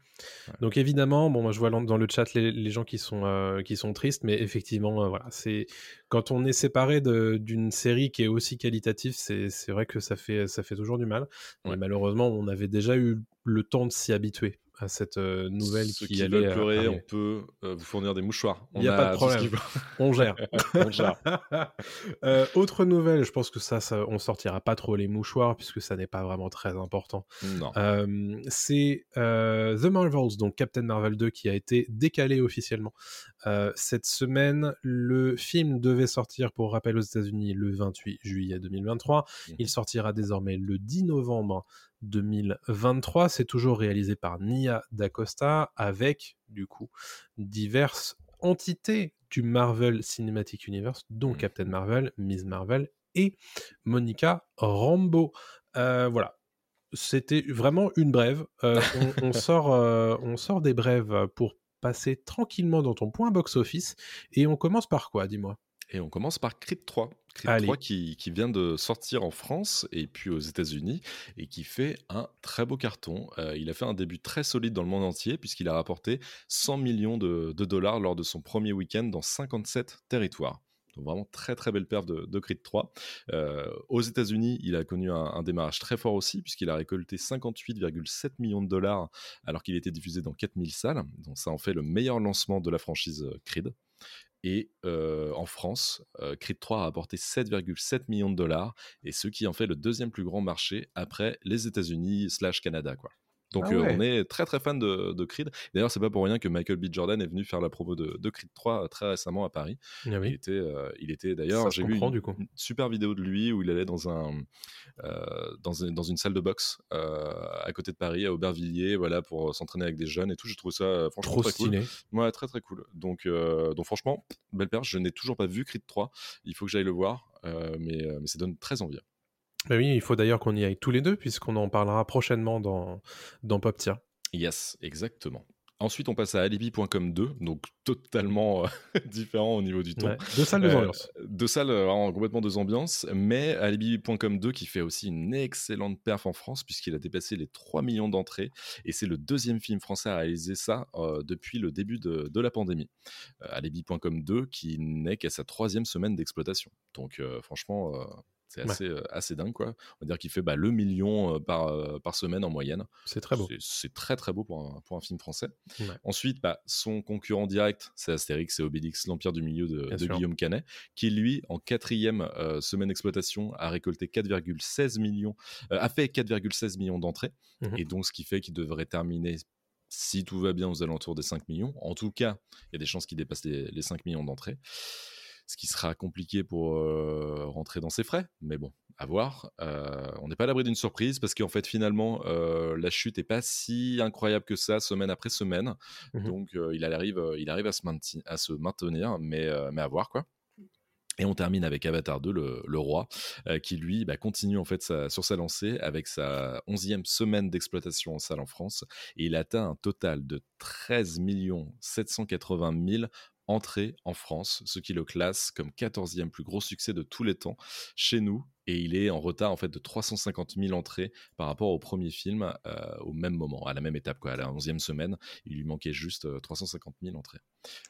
Donc évidemment, bon, moi je vois dans le chat les, les gens qui sont, euh, qui sont tristes, mais effectivement, euh, voilà, c'est quand on est séparé d'une série qui est aussi qualitative, c'est c'est vrai que ça fait, ça fait toujours du mal. Ouais. Et malheureusement, on avait déjà eu le temps de s'y habituer à cette euh, nouvelle Ceux qui, qui allait veulent euh, pleurer, on peut euh, vous fournir des mouchoirs. Il y a pas de problème. <laughs> On gère. <laughs> On gère. <laughs> Euh, autre nouvelle, je pense que ça, ça, on sortira pas trop les mouchoirs puisque ça n'est pas vraiment très important. Euh, c'est euh, The Marvels, donc Captain Marvel 2, qui a été décalé officiellement. Cette semaine, le film devait sortir, pour rappel, aux États-Unis le 28 juillet 2023. Mhm. Il sortira désormais le 10 novembre 2023. C'est toujours réalisé par Nia DaCosta avec, du coup, diverses entités du Marvel Cinematic Universe, dont Mhm. Captain Marvel, Ms. Marvel et Monica Rambeau. Euh, voilà. C'était vraiment une brève. Euh, on, on <laughs> sort, euh, on sort des brèves pour passer tranquillement dans ton point box-office. Et on commence par quoi, dis-moi? Et on commence par Creed 3. Creed Allez. 3 qui, qui vient de sortir en France et puis aux États-Unis et qui fait un très beau carton. Euh, il a fait un début très solide dans le monde entier puisqu'il a rapporté 100 millions de, de dollars lors de son premier week-end dans 57 territoires. Donc vraiment très très belle perf de, de Creed 3. Euh, aux États-Unis, il a connu un, un démarrage très fort aussi puisqu'il a récolté 58,7 millions de dollars alors qu'il était diffusé dans 4000 salles. Donc ça en fait le meilleur lancement de la franchise euh, Creed. Et en France, euh, Creed 3 a apporté 7,7 millions de dollars, et ce qui en fait le deuxième plus grand marché après les États-Unis slash Canada. Donc Ah euh, on est très très fan de, de Creed. D'ailleurs, c'est pas pour rien que Michael B. Jordan est venu faire la promo de, de Creed 3 euh, très récemment à Paris. Ah Il était, euh, il était d'ailleurs, Ça j'ai vu une, super vidéo de lui où il allait dans un euh, dans, un- dans une salle de boxe à côté de Paris, à Aubervilliers, voilà, pour s'entraîner avec des jeunes et tout. Je trouve ça franchement Trop très cool. stylé. Ouais, très très cool. Donc, donc franchement, belle perche. Je n'ai toujours pas vu Creed 3. Il faut que j'aille le voir, mais, mais ça donne très envie. Bah oui, il faut d'ailleurs qu'on y aille tous les deux, puisqu'on en parlera prochainement dans, dans Pop Tier. Yes, exactement. Ensuite, on passe à Alibi.com 2, donc totalement euh, <laughs> différent au niveau du ton. Ouais. Deux salles, deux Euh, ambiances. Deux salles, euh, vraiment complètement deux ambiances, mais Alibi.com 2 qui fait aussi une excellente perf en France puisqu'il a dépassé les 3 millions d'entrées et c'est le deuxième film français à réaliser ça euh, depuis le début de, de la pandémie. Euh, Alibi.com 2 qui n'est qu'à sa troisième semaine d'exploitation. Donc euh, franchement, euh, c'est Ouais. assez, euh, assez dingue quoi. On va dire qu'il fait bah, le million par, par semaine en moyenne. C'est très beau. C'est- très très beau pour un, pour un film français. Ouais. Ensuite, bah, son concurrent direct, c'est Astérix et Obélix, l'Empire du Milieu de. Guillaume Canet, qui lui, en quatrième euh, semaine d'exploitation, a récolté 4,16 millions, euh, a fait 4,16 millions d'entrées, Mhm. et donc ce qui fait qu'il devrait terminer, si tout va bien, aux alentours des 5 millions. En tout cas, il y a des chances qu'il dépasse les, les 5 millions d'entrées. Ce qui sera compliqué pour euh, rentrer dans ses frais, mais bon, à voir. Euh, on n'est pas à l'abri d'une surprise parce qu'en fait, finalement, euh, la chute n'est pas si incroyable que ça, semaine après semaine. Mhm. Donc, il, arrive, il arrive à se, mainti- à se maintenir, mais, mais à voir quoi. Et on termine avec Avatar 2, le, le roi, euh, qui lui bah, continue en fait sa- sur sa lancée avec sa 11e semaine d'exploitation en salle en France. Et il atteint un total de 13 780 000 entrées en France, ce qui le classe comme 14e plus gros succès de tous les temps chez nous. Et il est en retard en fait de 350 000 entrées par rapport au premier film euh, au même moment, à la même étape, quoi, à la 11e semaine. Il lui manquait juste euh, 350 000 entrées.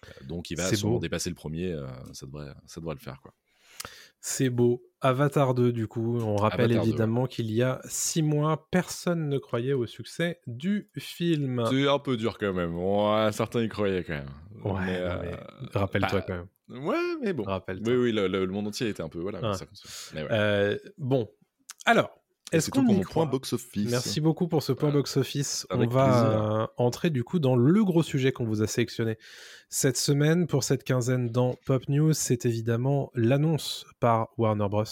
Euh, donc il va sûrement beau. dépasser le premier, euh, ça, devrait, ça devrait le faire. Quoi. C'est beau. Avatar 2, du coup, on rappelle Avatar 2, évidemment qu'il y a six mois, personne ne croyait au succès du film. C'est un peu dur quand même. Ouais, certains y croyaient quand même. Ouais, euh, rappelle-toi bah, quand même. Ouais, mais bon. Rappelle-toi. Oui, oui, le, le- le monde entier était un peu. Voilà, ça. Mais ouais. Euh, bon, alors, est-ce c'est tout qu'on pour y mon croit point box-office. Merci beaucoup pour ce point Voilà. box-office. On va euh, entrer du coup dans le gros sujet qu'on vous a sélectionné cette semaine pour cette quinzaine dans Pop News. C'est évidemment l'annonce par Warner Bros.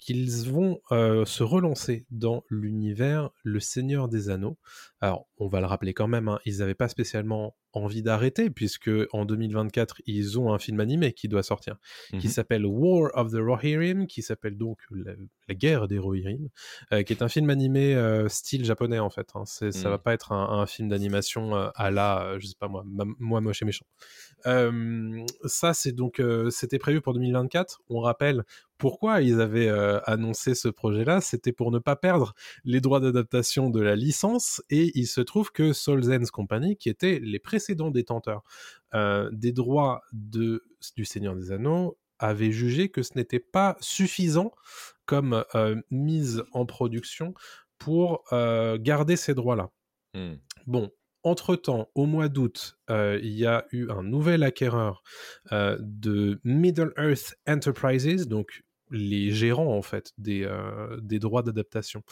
qu'ils vont euh, se relancer dans l'univers Le Seigneur des Anneaux. Alors, on va le rappeler quand même, hein, ils n'avaient pas spécialement envie d'arrêter puisque en 2024 ils ont un film animé qui doit sortir qui Mhm. s'appelle War of the Rohirrim qui s'appelle donc la- La guerre des Rohirrim, euh, qui est un film animé euh, style japonais en fait. Hein. C'est, Ça Mm. va pas être un, un film d'animation euh, à la, je sais pas moi, ma- moi moche et méchant. Ça, c'est donc, c'était prévu pour 2024. On rappelle pourquoi ils avaient annoncé ce projet-là. C'était pour ne pas perdre les droits d'adaptation de la licence. Et il se trouve que Solzens Company, qui étaient les précédents détenteurs des droits de, du Seigneur des Anneaux, avait jugé que ce n'était pas suffisant comme euh, mise en production pour euh, garder ces droits-là. Hmm. Bon, entre-temps, au mois d'août, euh, il y a eu un nouvel acquéreur euh, de Middle Earth Enterprises, donc les gérants en fait des, euh, des droits d'adaptation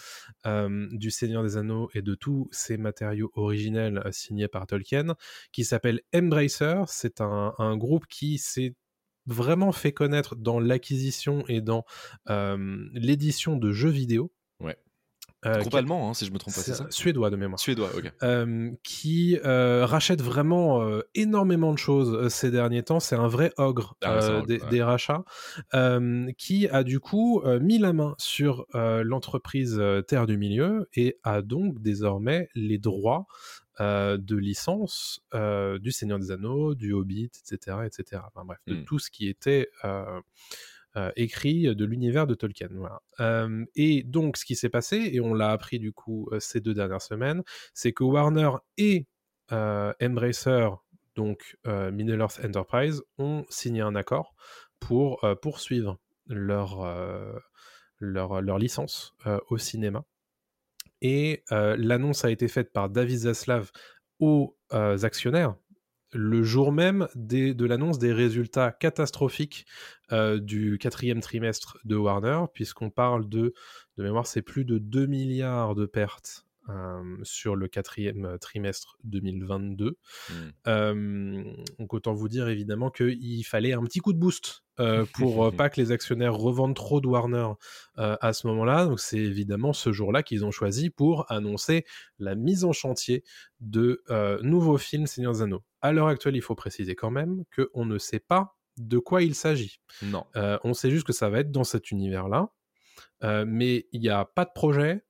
du Seigneur des Anneaux et de tous ces matériaux originels signés par Tolkien, qui s'appelle Embracer. C'est un, un groupe qui s'est vraiment fait connaître dans l'acquisition et dans euh, l'édition de jeux vidéo. Ouais. Euh, Groupe allemand, hein, si je me trompe pas, c'est ça suédois de mémoire Suédois, ok. euh, qui euh, rachète vraiment euh, énormément de choses ces derniers temps. C'est un vrai ogre Ah un ogre, des, ouais. des rachats, qui a du coup mis la main sur l'entreprise Terre du Milieu et a donc désormais les droits euh, de licence euh, du Seigneur des Anneaux, du Hobbit, etc., etc. Enfin, bref, de Mm. tout ce qui était euh, écrit de l'univers de Tolkien. Voilà. Et donc, ce qui s'est passé, et on l'a appris du coup ces deux dernières semaines, c'est que Warner et Embracer, donc euh, Middle Earth Enterprise, ont signé un accord pour poursuivre leur, leur, leur licence au cinéma. Et l'annonce a été faite par David Zaslav aux actionnaires le jour même de l'annonce des résultats catastrophiques du quatrième trimestre de Warner, puisqu'on parle de, de mémoire, c'est plus de 2 milliards de pertes euh, sur le quatrième trimestre 2022. Hmm. Euh, donc autant vous dire évidemment qu'il fallait un petit coup de boost euh, pour euh, <laughs> pas que les actionnaires revendent trop de Warner euh, à ce moment-là. Donc c'est évidemment ce jour-là qu'ils ont choisi pour annoncer la mise en chantier de nouveaux films Seigneur des Anneaux. À l'heure actuelle, il faut préciser quand même qu'on ne sait pas de quoi il s'agit. Non. On sait juste que ça va être dans cet univers-là, Euh, mais il n'y a pas de projet,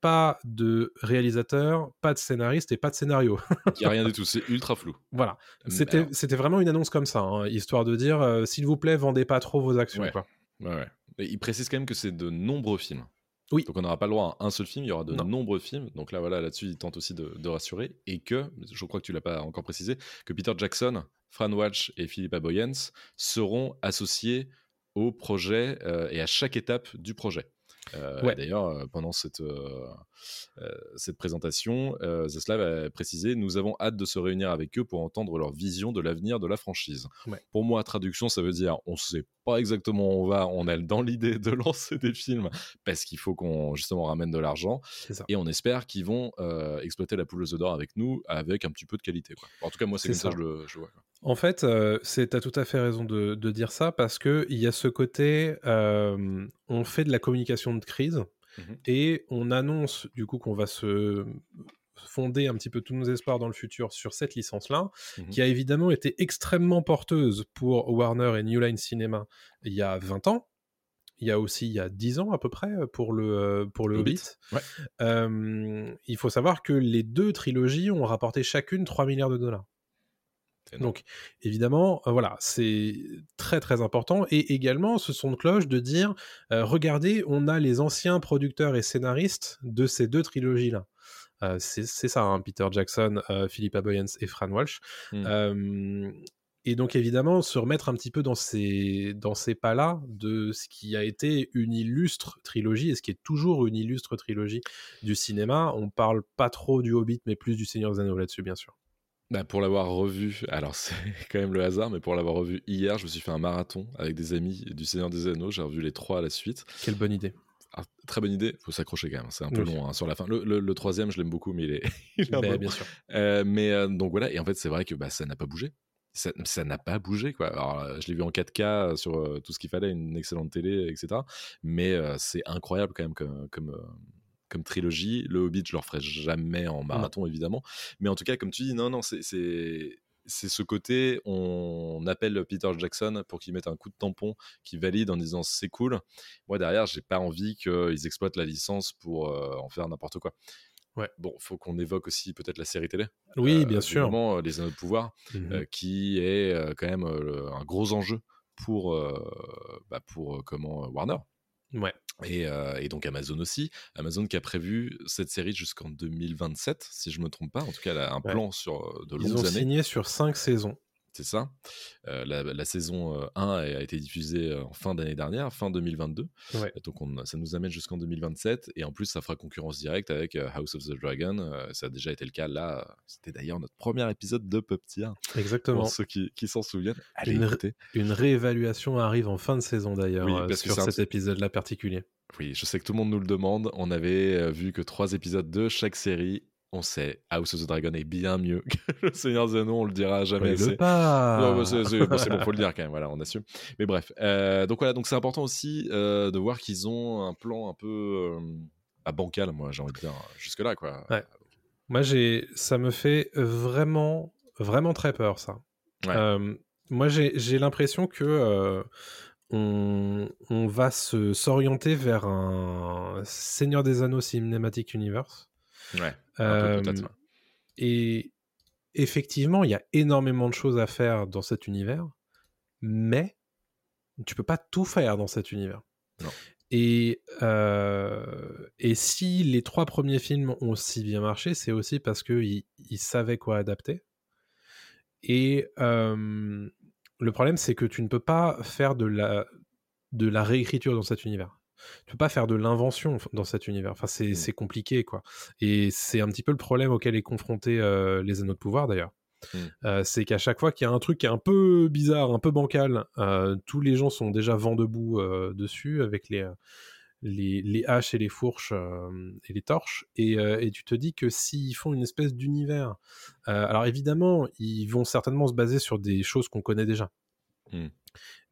pas de réalisateur, pas de scénariste et pas de scénario. <laughs> Il n'y a rien du tout, c'est ultra flou. voilà. Mais C'était vraiment une annonce comme ça, hein, histoire de dire euh, s'il vous plaît, vendez pas trop vos actions. Ouais. quoi. Ouais, ouais. Et il précise quand même que c'est de nombreux films. Oui. Donc on n'aura pas le droit à un seul film, il y aura de Non. nombreux films. Donc là, voilà, là-dessus, il tente aussi de, de rassurer. Et que, je crois que tu l'as pas encore précisé, que Peter Jackson, Fran Walsh et Philippa Boyens seront associés au projet euh, et à chaque étape du projet. Euh, Ouais. D'ailleurs, euh, pendant cette, euh, cette présentation, Zaslav a précisé Nous avons hâte de se réunir avec eux pour entendre leur vision de l'avenir de la franchise. Ouais. Pour moi, traduction, ça veut dire on sait pas exactement où on va, on est dans l'idée de <laughs> lancer des films parce qu'il faut qu'on justement ramène de l'argent et on espère qu'ils vont euh, exploiter la poule aux d'or avec nous avec un petit peu de qualité. Quoi. En tout cas, moi, c'est comme ça, ça. que je le, je le vois. quoi. En fait, euh, c'est as tout à fait raison de, de dire ça parce que il y a ce côté, euh, on fait de la communication de crise Mhm. et on annonce du coup qu'on va se fonder un petit peu tous nos espoirs dans le futur sur cette licence-là, Mhm. qui a évidemment été extrêmement porteuse pour Warner et New Line Cinema il y a 20 ans. Il y a aussi il y a 10 ans à peu près pour le, euh, pour le Hobbit. Hobbit. Ouais. Euh, il faut savoir que les deux trilogies ont rapporté chacune 3 milliards de dollars. Donc, évidemment, euh, voilà, c'est très très important. Et également, ce son de cloche de dire, euh, regardez, on a les anciens producteurs et scénaristes de ces deux trilogies-là. Euh, c'est ça, hein, Peter Jackson, Philippa Boyens et Fran Walsh. Mm. Euh, et donc, évidemment, se remettre un petit peu dans ces, dans ces pas-là de ce qui a été une illustre trilogie et ce qui est toujours une illustre trilogie du cinéma. On parle pas trop du Hobbit, mais plus du Seigneur des Anneaux là-dessus, bien sûr. Bah, pour l'avoir revu, alors <laughs> c'est quand même le hasard, mais pour l'avoir revu hier, je me suis fait un marathon avec des amis du Seigneur des Anneaux. J'ai revu les trois à la suite. Quelle bonne idée. Ah, très bonne idée, faut s'accrocher quand même. C'est un peu Oui. long hein, sur la fin. Le, le- le troisième, je l'aime beaucoup, mais il est, <laughs> il est long. bien sûr. Euh, mais euh, donc voilà, et en fait, c'est vrai que bah, ça n'a pas bougé. Ça n'a pas bougé, quoi. Alors, euh, je l'ai vu en 4K sur euh, tout ce qu'il fallait, une excellente télé, etc. Mais c'est incroyable quand même comme, comme, comme trilogie. Le Hobbit, je le referai jamais en marathon, évidemment. Mais en tout cas, comme tu dis, non, non, c'est- c'est ce côté, on appelle Peter Jackson pour qu'il mette un coup de tampon, qui valide en disant c'est cool. Moi derrière, j'ai pas envie qu'ils exploitent la licence pour euh, en faire n'importe quoi. Ouais. Bon, faut qu'on évoque aussi peut-être la série télé. Oui, Euh, bien sûr. euh, Les Anneaux de Pouvoir, euh, qui est quand même un gros enjeu pour, bah, pour comment, Warner. Ouais. Et, euh, et donc Amazon aussi. Amazon qui a prévu cette série jusqu'en 2027, si je me trompe pas. En tout cas, elle a un Ouais. plan sur euh, de Ils longues ont années. signé sur 5 saisons. C'est ça. Euh, la, la saison euh, 1 a été diffusée en fin d'année dernière, fin 2022. Ouais. Donc on- ça nous amène jusqu'en 2027. Et en plus, ça fera concurrence directe avec House of the Dragon. Ça a déjà été le cas là. C'était d'ailleurs notre premier épisode de Pop Tier. Exactement. Pour ceux qui, qui s'en souviennent, allez Une- écouter. Une réévaluation arrive en fin de saison d'ailleurs Oui, euh, parce sur cet épisode-là particulier. Oui, je sais que tout le monde nous le demande. On avait vu que trois épisodes de chaque série. On sait, House of the Dragon est bien mieux <laughs> que Le Seigneur des Anneaux, on le dira jamais pas. Bah, c'est bon, c'est bon, faut le dire quand même, voilà, on assume. Mais bref, euh, donc voilà, donc c'est important aussi euh, de voir qu'ils ont un plan un peu euh, à bancal, moi j'ai envie de dire, jusque-là, quoi. Ouais. Moi, j'ai, ça me fait vraiment, vraiment très peur, ça. Ouais. Moi, j'ai, l'impression que on, on va se s'orienter vers un Seigneur des Anneaux Cinematic Universe. Ouais, un peu peut-être. Euh, ouais. Et effectivement, il y a énormément de choses à faire dans cet univers, mais tu peux pas tout faire dans cet univers. Non. Et, euh, et si les trois premiers films ont si bien marché, c'est aussi parce qu'ils ils savaient quoi adapter. Et euh, le problème, c'est que tu ne peux pas faire de la, de la réécriture dans cet univers. Tu peux pas faire de l'invention dans cet univers. Enfin, c'est Mm. c'est compliqué, quoi. Et c'est un petit peu le problème auquel est confronté euh, les Anneaux de Pouvoir, d'ailleurs. Mm. Euh, c'est qu'à chaque fois qu'il y a un truc qui est un peu bizarre, un peu bancal, euh, tous les gens sont déjà vent debout dessus avec les, les, les haches et les fourches et les torches. Et, et tu te dis que s'ils font une espèce d'univers, alors évidemment, ils vont certainement se baser sur des choses qu'on connaît déjà. Mm.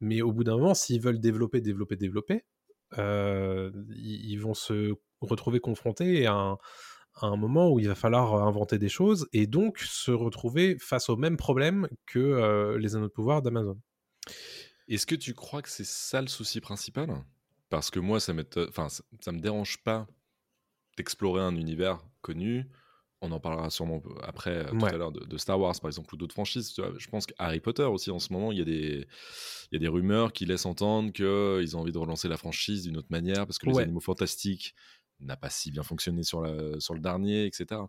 Mais au bout d'un moment, s'ils veulent développer, développer, développer, euh, ils, vont se retrouver confrontés à un, moment où il va falloir inventer des choses et donc se retrouver face au même problème que euh, les anneaux de pouvoir d'Amazon. Est-ce que tu crois que c'est ça le souci principal? Parce que moi, ça, enfin, ça, ça me dérange pas d'explorer un univers connu. On en parlera sûrement après, euh, tout à l'heure, de, de Star Wars, par exemple, ou d'autres franchises. tu vois. Je pense qu'Harry Potter aussi, en ce moment, il y, a des, il y a des rumeurs qui laissent entendre qu'ils ont envie de relancer la franchise d'une autre manière, parce que les animaux fantastiques n'a pas si bien fonctionné sur, la, sur le dernier, etc.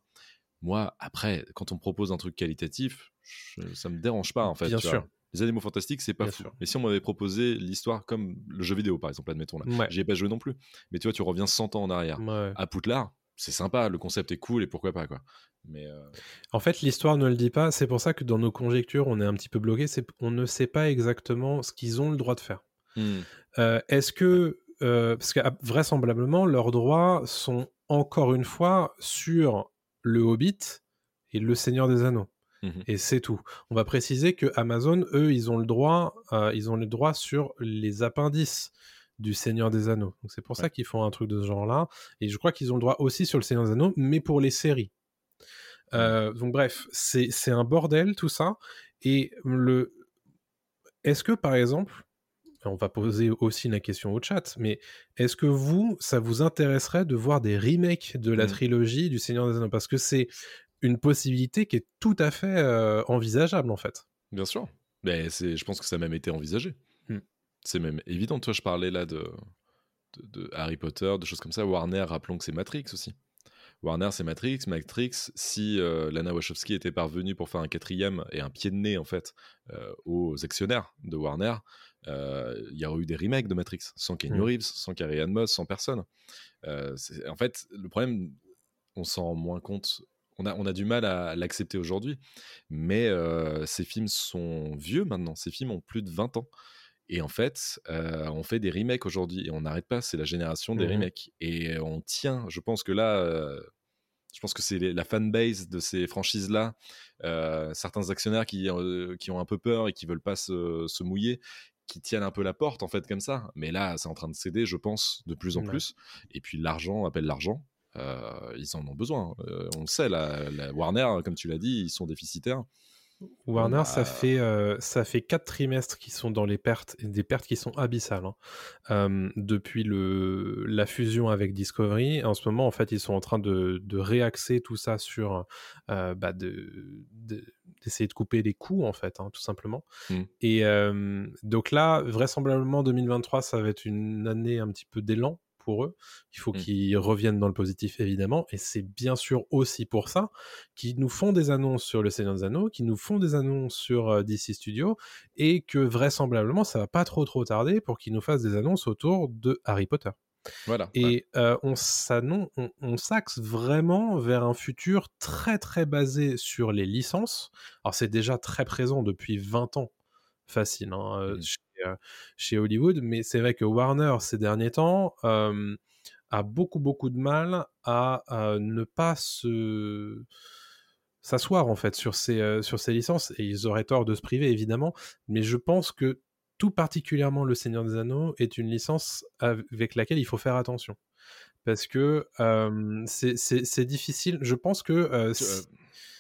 Moi, après, quand on me propose un truc qualitatif, je- ça me dérange pas, en fait. Bien tu vois. sûr. Les animaux fantastiques, c'est pas Bien fou. sûr. Mais si on m'avait proposé l'histoire comme le jeu vidéo, par exemple, admettons là, Ouais. j'y ai pas joué non plus. Mais tu vois, tu reviens 100 ans en arrière. Ouais. À Poudlard, c'est sympa, le concept est cool et pourquoi pas, quoi. Mais euh, En fait, l'histoire ne le dit pas. C'est pour ça que dans nos conjectures, on est un petit peu bloqué. C'est on ne sait pas exactement ce qu'ils ont le droit de faire. hmm, Euh, Est-ce que euh, parce que ah, vraisemblablement leurs droits sont encore une fois sur le Hobbit et le Seigneur des Anneaux. Mhm. Et c'est tout. On va préciser que Amazon, eux, ils ont le droit, ils ont le droit sur les appendices du Seigneur des Anneaux. Donc c'est pour ça qu'ils font un truc de ce genre-là. Et je crois qu'ils ont le droit aussi sur le Seigneur des Anneaux, mais pour les séries. Euh, donc bref, c'est un bordel tout ça. Et le, est-ce que par exemple, on va poser aussi la question au chat, mais est-ce que vous, ça vous intéresserait de voir des remakes de la Mm. trilogie du Seigneur des Anneaux? Parce que c'est une possibilité qui est tout à fait euh, envisageable en fait. bien sûr. Mais c'est, je pense que ça a même été envisagé. C'est même évident. Toi, je parlais là de, de, de Harry Potter, de choses comme ça. Warner, rappelons que c'est Matrix aussi. Warner, c'est Matrix. Matrix, si euh, Lana Wachowski était parvenue pour faire un quatrième et un pied de nez, en fait, euh, aux actionnaires de Warner, euh, il y aurait eu des remakes de Matrix, sans Keanu Mm. Reeves, sans Carrie Ann Moss, sans personne. En fait, le problème, on s'en rend moins compte. On a, on a du mal à l'accepter aujourd'hui, mais ces films sont vieux maintenant. Ces films ont plus de 20 ans. Et en fait, euh, on fait des remakes aujourd'hui et on n'arrête pas. C'est la génération des Mhm. remakes. Et on tient. Je pense que là, euh, je pense que c'est la fanbase de ces franchises-là. euh, certains actionnaires qui, qui ont un peu peur et qui veulent pas se, se mouiller, qui tiennent un peu la porte en fait comme ça. Mais là, c'est en train de céder, je pense, de plus en plus. Et puis l'argent appelle l'argent. Ils en ont besoin. Euh, on le sait, la, la Warner, comme tu l'as dit, ils sont déficitaires. Warner, Bah, ça fait euh, ça fait quatre trimestres qui sont dans les pertes et des pertes qui sont abyssales hein. Euh, depuis le la fusion avec Discovery. En ce moment, en fait, ils sont en train de, de réaxer tout ça sur euh, bah, de, de- d'essayer de couper les coûts en fait, hein, tout simplement. Mm. Et donc là, vraisemblablement 2023, ça va être une année un petit peu d'élan pour eux. Il faut Mm. qu'ils reviennent dans le positif évidemment, et c'est bien sûr aussi pour ça qui nous font des annonces sur le Seigneur des Anneaux, qui nous font des annonces sur euh, DC Studios, et que vraisemblablement ça va pas trop trop tarder pour qu'ils nous fassent des annonces autour de Harry Potter. Voilà. ouais. Et euh, on s'annon- on, on s'axe vraiment vers un futur très très basé sur les licences. Alors c'est déjà très présent depuis 20 ans, facile, hein, euh, Mhm. Chez, euh, chez Hollywood, mais c'est vrai que Warner ces derniers temps euh, a beaucoup beaucoup de mal à, euh, ne pas se s'asseoir en fait sur ces, euh, sur ces licences et ils auraient tort de se priver évidemment mais je pense que tout particulièrement le Seigneur des Anneaux est une licence avec laquelle il faut faire attention parce que euh, c'est- difficile. Je pense que euh,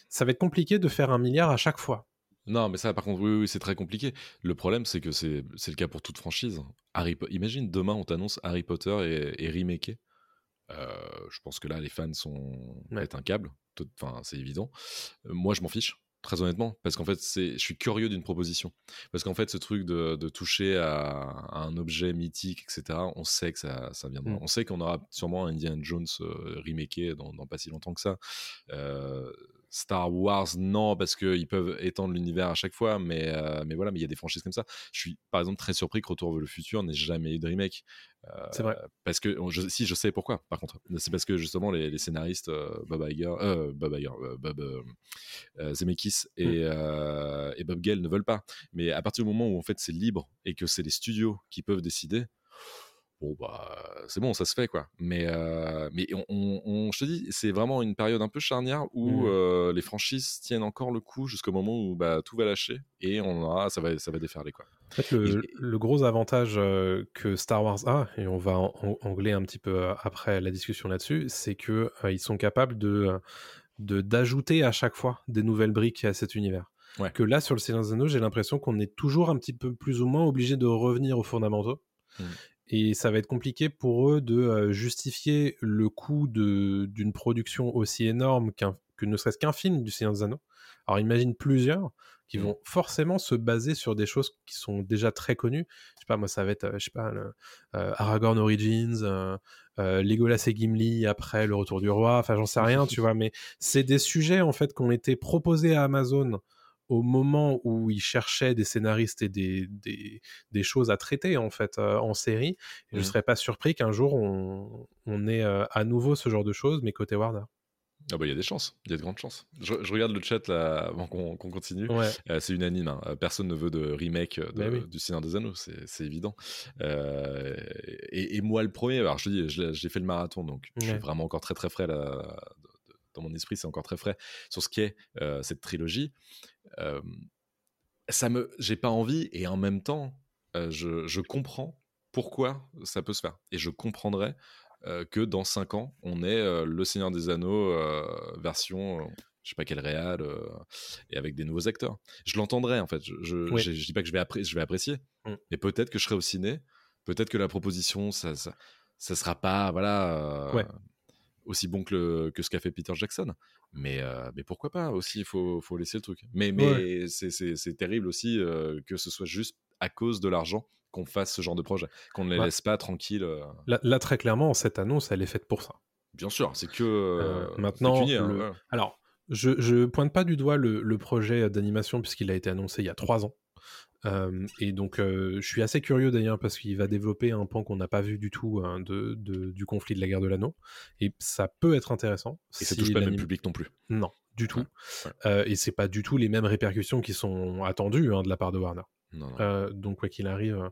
ça va être compliqué de faire un milliard à chaque fois Non, mais ça, par contre, oui, oui, c'est très compliqué. Le problème, c'est que c'est le cas pour toute franchise. Harry Po- Imagine demain, on t'annonce Harry Potter et, et remaké. Euh, je pense que là, les fans sont Ouais. un câble. Enfin, c'est évident. Euh, moi, je m'en fiche. Très honnêtement, parce qu'en fait, je suis curieux d'une proposition. Parce qu'en fait, ce truc de, de toucher à, à un objet mythique, etc., on sait que ça, ça viendra. Mm. On sait qu'on aura sûrement un Indiana Jones euh, remaké dans, dans pas si longtemps que ça. Euh, Star Wars, non, parce qu'ils peuvent étendre l'univers à chaque fois, mais, euh, mais voilà, mais il y a des franchises comme ça. Je suis par exemple très surpris que Retour vers le futur n'ait jamais eu de remake. Euh, C'est vrai. Parce que, je- si, je sais pourquoi, par contre. C'est parce que justement, les, les scénaristes, euh, Bob Iger, euh, Bob Iger, euh, Bob euh, euh, Zemeckis et, Mm. euh, et Bob Gale ne veulent pas. Mais à partir du moment où en fait c'est libre et que c'est les studios qui peuvent décider, bon bah c'est bon, ça se fait quoi. Mais euh, mais on, on- on- je te dis, c'est vraiment une période un peu charnière où Mhm. euh, les franchises tiennent encore le coup jusqu'au moment où bah, tout va lâcher et on aura, ça va ça va déferler quoi. En fait, le, Et- le gros avantage euh, que Star Wars a, et on va en, angler un petit peu après la discussion là-dessus, c'est que ils sont capables de de- d'ajouter à chaque fois des nouvelles briques à cet univers. Ouais. Que là, sur le Seigneur des Anneaux, j'ai l'impression qu'on est toujours un petit peu plus ou moins obligé de revenir aux fondamentaux. Mhm. Et ça va être compliqué pour eux de justifier le coût d'une production aussi énorme qu'un- que ne serait-ce qu'un film du Seigneur des Anneaux. Alors imagine plusieurs qui Mhm. vont forcément se baser sur des choses qui sont déjà très connues. Je sais pas, moi ça va être, je sais pas, le, euh, Aragorn Origins, euh, euh, Legolas et Gimli après le Retour du Roi. Enfin, j'en sais rien, <laughs> tu vois, mais c'est des sujets en fait qui ont été proposés à Amazon au moment où ils cherchaient des scénaristes et des, des, des choses à traiter en fait euh, en série. Et je Mhm. serais pas surpris qu'un jour on, on ait euh, à nouveau ce genre de choses, mais côté Warner. Ah bah il y a des chances, il y a de grandes chances. Je, je regarde le chat là avant qu'on continue. Ouais. Euh, c'est unanime, hein. Personne ne veut de remake de- Bah oui. du Seigneur des Anneaux, c'est évident. Euh, et, et moi le premier, alors je dis, j'ai fait le marathon, donc je suis Ouais. vraiment encore très très frais là, de- de- dans mon esprit, c'est encore très frais sur ce qu'est euh, cette trilogie. Euh, ça me, j'ai pas envie, et en même temps, euh, je, je comprends pourquoi ça peut se faire, et je comprendrais que dans 5 ans, on ait euh, le Seigneur des Anneaux version, je sais pas quel réal, euh, et avec des nouveaux acteurs. Je l'entendrai en fait. Je, je, Oui. j'ai- je dis pas que je vais, appré- je vais apprécier, Mm. mais peut-être que je serai au ciné, peut-être que la proposition, ça, ça, ça sera pas, voilà. euh, Ouais. Aussi bon que, le- que ce qu'a fait Peter Jackson. Mais, euh, mais pourquoi pas aussi, il faut, faut laisser le truc. Mais, mais c'est- terrible aussi euh, que ce soit juste à cause de l'argent qu'on fasse ce genre de projet, qu'on ne les Ouais. laisse pas tranquilles. euh. Là, là, très clairement, cette annonce, elle est faite pour ça. Bien sûr, c'est que Euh, maintenant, hein, le- ouais. Alors, je, je pointe pas du doigt le, le projet d'animation puisqu'il a été annoncé il y a trois ans. Euh, et donc, euh, je suis assez curieux d'ailleurs parce qu'il va développer un pan qu'on n'a pas vu du tout hein, de, de- du conflit de la guerre de l'anneau. Et ça peut être intéressant. Et ça si touche pas le même public non plus. Non, du tout. Ouais, ouais. Euh, et c'est pas du tout les mêmes répercussions qui sont attendues hein, de la part de Warner. Non, non. Donc quoi qu'il arrive,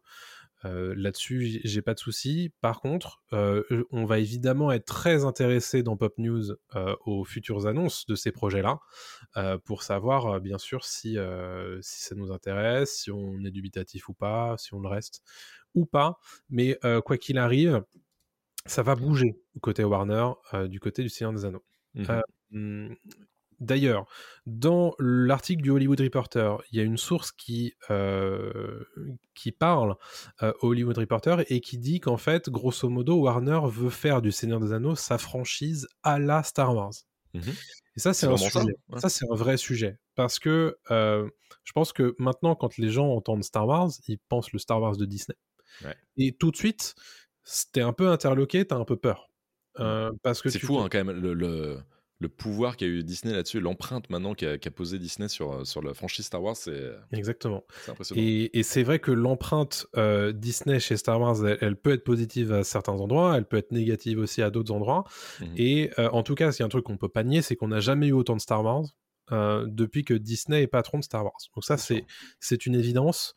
euh, là-dessus, j'ai pas de souci. Par contre, euh, on va évidemment être très intéressé dans Pop News euh, aux futures annonces de ces projets-là, pour savoir bien sûr si, si ça nous intéresse, si on est dubitatif ou pas, si on le reste ou pas. Mais quoi qu'il arrive, ça va bouger du côté Warner, du côté du Seigneur des Anneaux. Mhm. D'ailleurs, dans l'article du Hollywood Reporter, il y a une source qui, euh, qui parle euh, au Hollywood Reporter et qui dit qu'en fait, grosso modo, Warner veut faire du Seigneur des Anneaux sa franchise à la Star Wars. Mhm. Et ça, c'est un vraiment ça, sujet. ouais. Ça, c'est un vrai sujet. Parce que euh, je pense que maintenant, quand les gens entendent Star Wars, ils pensent le Star Wars de Disney. Ouais. Et tout de suite, t'es un peu interloqué, t'as un peu peur. Parce que C'est fou hein, quand même le, le, le pouvoir qu'a eu Disney là-dessus, l'empreinte maintenant qu'a qu'a posé Disney sur, sur la franchise Star Wars, c'est Exactement. c'est impressionnant. Et, et c'est vrai que l'empreinte euh, Disney chez Star Wars, elle, elle peut être positive à certains endroits, elle peut être négative aussi à d'autres endroits. Mhm. Et euh, en tout cas, s'il y a un truc qu'on peut pas nier, c'est qu'on n'a jamais eu autant de Star Wars euh, depuis que Disney est patron de Star Wars. Donc ça, c'est une évidence.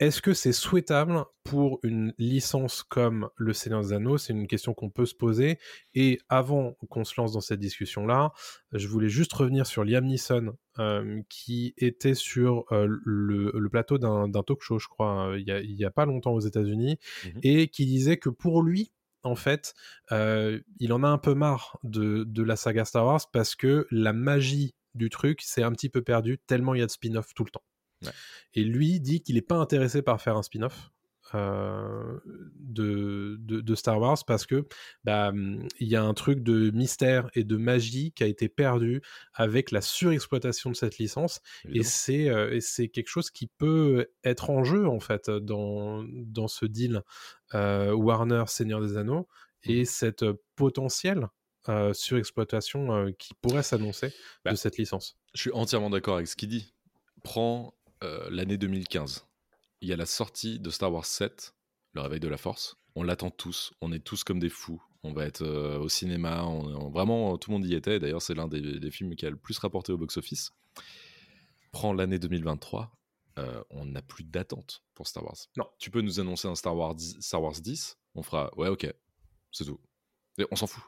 Est-ce que c'est souhaitable pour une licence comme Le Seigneur des Anneaux? C'est une question qu'on peut se poser. Et avant qu'on se lance dans cette discussion-là, je voulais juste revenir sur Liam Neeson, euh, qui était sur euh, le, le plateau d'un talk show, je crois, euh, il y a, pas longtemps aux États-Unis, Mhm. et qui disait que pour lui, en fait, il en a un peu marre de, de la saga Star Wars parce que la magie du truc s'est un petit peu perdue tellement il y a de spin-off tout le temps. Ouais. Et lui dit qu'il n'est pas intéressé par faire un spin-off. euh, de, de, de Star Wars parce que bah, il y a un truc de mystère et de magie qui a été perdu avec la surexploitation de cette licence et c'est euh, et c'est quelque chose qui peut être en jeu en fait dans, dans ce deal euh, Warner Seigneur des Anneaux et cette euh, potentielle euh, surexploitation qui pourrait s'annoncer Bah, de cette licence. Je suis entièrement d'accord avec ce qu'il dit. Prends euh, l'année 2015. Il y a la sortie de Star Wars 7, Le Réveil de la Force. On l'attend tous. On est tous comme des fous. On va être euh, au cinéma. On, on- vraiment, tout le monde y était. D'ailleurs, c'est l'un des, des films qui a le plus rapporté au box-office. Prends l'année 2023. euh, on n'a plus d'attente pour Star Wars. Non. Tu peux nous annoncer un Star Wars 10, Star Wars 10 on fera ouais, ok, c'est tout. Et on s'en fout.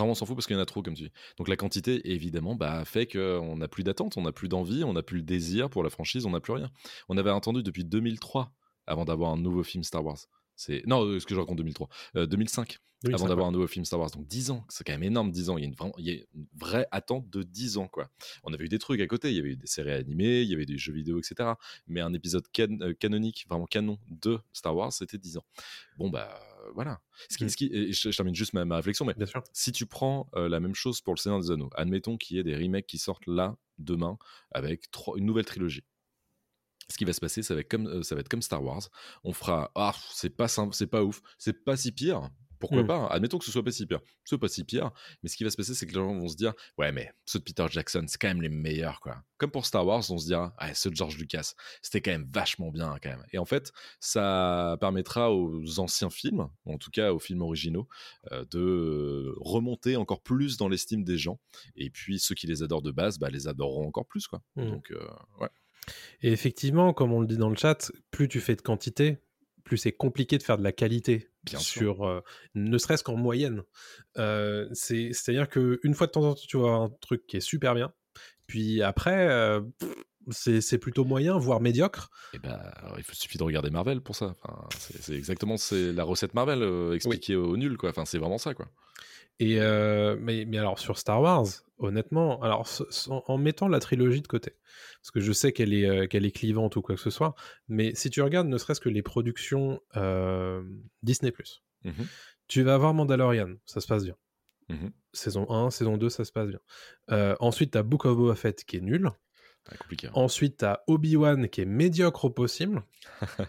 Vraiment, on s'en fout parce qu'il y en a trop, comme tu dis. Donc la quantité, évidemment, bah, fait qu'on n'a plus d'attente, on n'a plus d'envie, on n'a plus le désir pour la franchise, on n'a plus rien. On avait attendu depuis 2003 avant d'avoir un nouveau film Star Wars. C'est non, euh, ce que je raconte 2003, Euh, 2005 avant 2005, d'avoir un nouveau film Star Wars. Donc 10 ans, c'est quand même énorme 10 ans. Il y, a une, vraiment- il y a une vraie attente de 10 ans. quoi. On avait eu des trucs à côté, il y avait eu des séries animées, il y avait des jeux vidéo, etc. Mais un épisode can- euh, canonique, vraiment canon de Star Wars, c'était 10 ans. Bon, bah voilà. Ce qui, Mm. ce qui- et je, je termine juste ma, ma réflexion, mais Bien sûr. si tu prends euh, la même chose pour le Seigneur des Anneaux, admettons qu'il y ait des remakes qui sortent là, demain, avec trois- une nouvelle trilogie. Ce qui va se passer, ça va être comme, euh, ça va être comme Star Wars. On fera, ah, c'est pas simple, c'est pas ouf, c'est pas si pire. Pourquoi Mm. pas hein. Admettons que ce soit pas si pire. Ce soit pas si pire, mais ce qui va se passer, c'est que les gens vont se dire, ouais, mais ceux de Peter Jackson, c'est quand même les meilleurs, quoi. Comme pour Star Wars, on se dira, ah, ceux de George Lucas, c'était quand même vachement bien, quand même. Et en fait, ça permettra aux anciens films, en tout cas aux films originaux, euh, de remonter encore plus dans l'estime des gens. Et puis ceux qui les adorent de base, bah, les adoreront encore plus, quoi. Mm. Donc, euh, ouais. Et effectivement, comme on le dit dans le chat, plus tu fais de quantité, plus c'est compliqué de faire de la qualité Bien sur, euh, ne serait-ce qu'en moyenne. Euh, c'est- C'est-à-dire qu'une fois de temps en temps, tu avoir un truc qui est super bien, puis après, euh, c'est plutôt moyen, voire médiocre. Et bah, alors, il suffit de regarder Marvel pour ça. Enfin, c'est exactement c'est la recette Marvel euh, expliquée au nul, quoi. Enfin, c'est vraiment ça, quoi. Et euh, mais, mais alors sur Star Wars, honnêtement, alors en, en mettant la trilogie de côté, parce que je sais qu'elle est, euh, qu'elle est clivante ou quoi que ce soit, mais si tu regardes ne serait-ce que les productions euh, Disney+, Mhm. tu vas avoir Mandalorian, ça se passe bien. Mhm. Saison 1, saison 2, ça se passe bien. Ensuite, t'as Book of Boba Fett qui est nul. Ouais, compliqué. hein. Ensuite, t'as Obi-Wan qui est médiocre au possible. <laughs>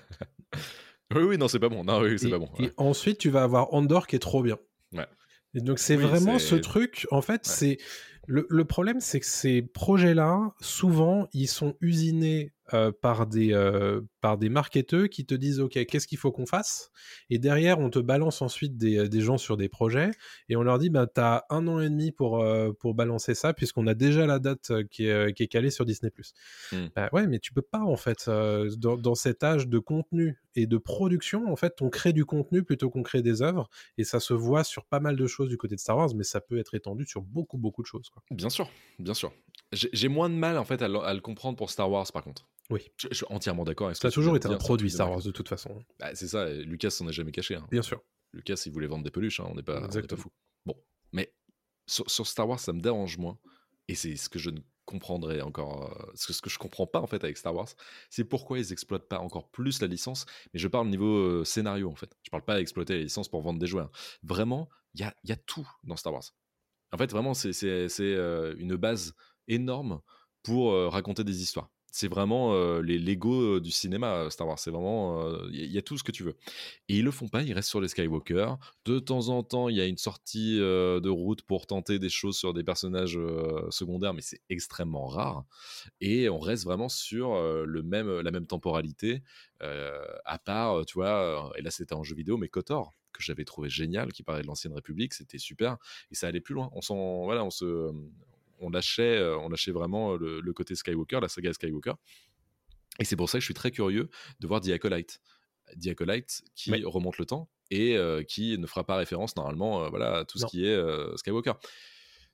Oui, oui, non, c'est pas bon. Non, oui, c'est pas bon. et ensuite, tu vas avoir Andor qui est trop bien. Ouais. Et donc, c'est Oui, vraiment ce truc. En fait, Ouais. c'est. Le, le problème, c'est que ces projets-là, souvent, ils sont usinés euh, par, des, euh, par des marketeurs qui te disent Ok, qu'est-ce qu'il faut qu'on fasse? Et derrière, on te balance ensuite des, des gens sur des projets et on leur dit bah, T'as un an et demi pour, euh, pour balancer ça, puisqu'on a déjà la date euh, qui est, euh, qui est calée sur Disney. Mm. Bah ouais, mais tu peux pas, en fait, euh, dans, dans cet âge de contenu et de production, en fait, on crée du contenu plutôt qu'on crée des œuvres et ça se voit sur pas mal de choses du côté de Star Wars, mais ça peut être étendu sur beaucoup, beaucoup de choses. Quoi. Bien sûr, bien sûr. J'ai moins de mal, en fait, à le comprendre pour Star Wars, par contre. Oui. Je, je suis entièrement d'accord avec ce Ça a toujours été un produit Star. Wars de toute façon. Bah, c'est ça, Lucas s'en est jamais caché. hein. Bien sûr. Lucas, il voulait vendre des peluches, hein, on n'est pas, pas Exactement. fou. Bon, mais sur, sur Star Wars, ça me dérange moins. et c'est ce que je ne comprendrais encore, euh, ce, que, ce que je comprends pas en fait avec Star Wars, c'est pourquoi ils exploitent pas encore plus la licence. Mais je parle au niveau euh, scénario en fait. Je parle pas d'exploiter la licence pour vendre des jouets. hein. Vraiment, il y a, y a tout dans Star Wars. En fait, vraiment, c'est euh, une base énorme pour raconter des histoires. C'est vraiment euh, les Lego du cinéma, euh, Star Wars. C'est vraiment. Il y, a- tout ce que tu veux. Et ils le font pas, ils restent sur les Skywalker. De temps en temps, il y a une sortie euh, de route pour tenter des choses sur des personnages euh, secondaires, mais c'est extrêmement rare. Et on reste vraiment sur euh, le même, la même temporalité, euh, à part, euh, tu vois, euh, et là c'était en jeu vidéo, mais KOTOR, que j'avais trouvé génial, qui parlait de l'ancienne République, c'était super, et ça allait plus loin. On s'en, voilà, on se, on lâchait, euh, on lâchait vraiment le, le côté Skywalker, la saga Skywalker. Et c'est pour ça que je suis très curieux de voir The Acolyte. The Acolyte qui remonte le temps et euh, qui ne fera pas référence normalement euh, voilà, à tout ce qui est euh, Skywalker.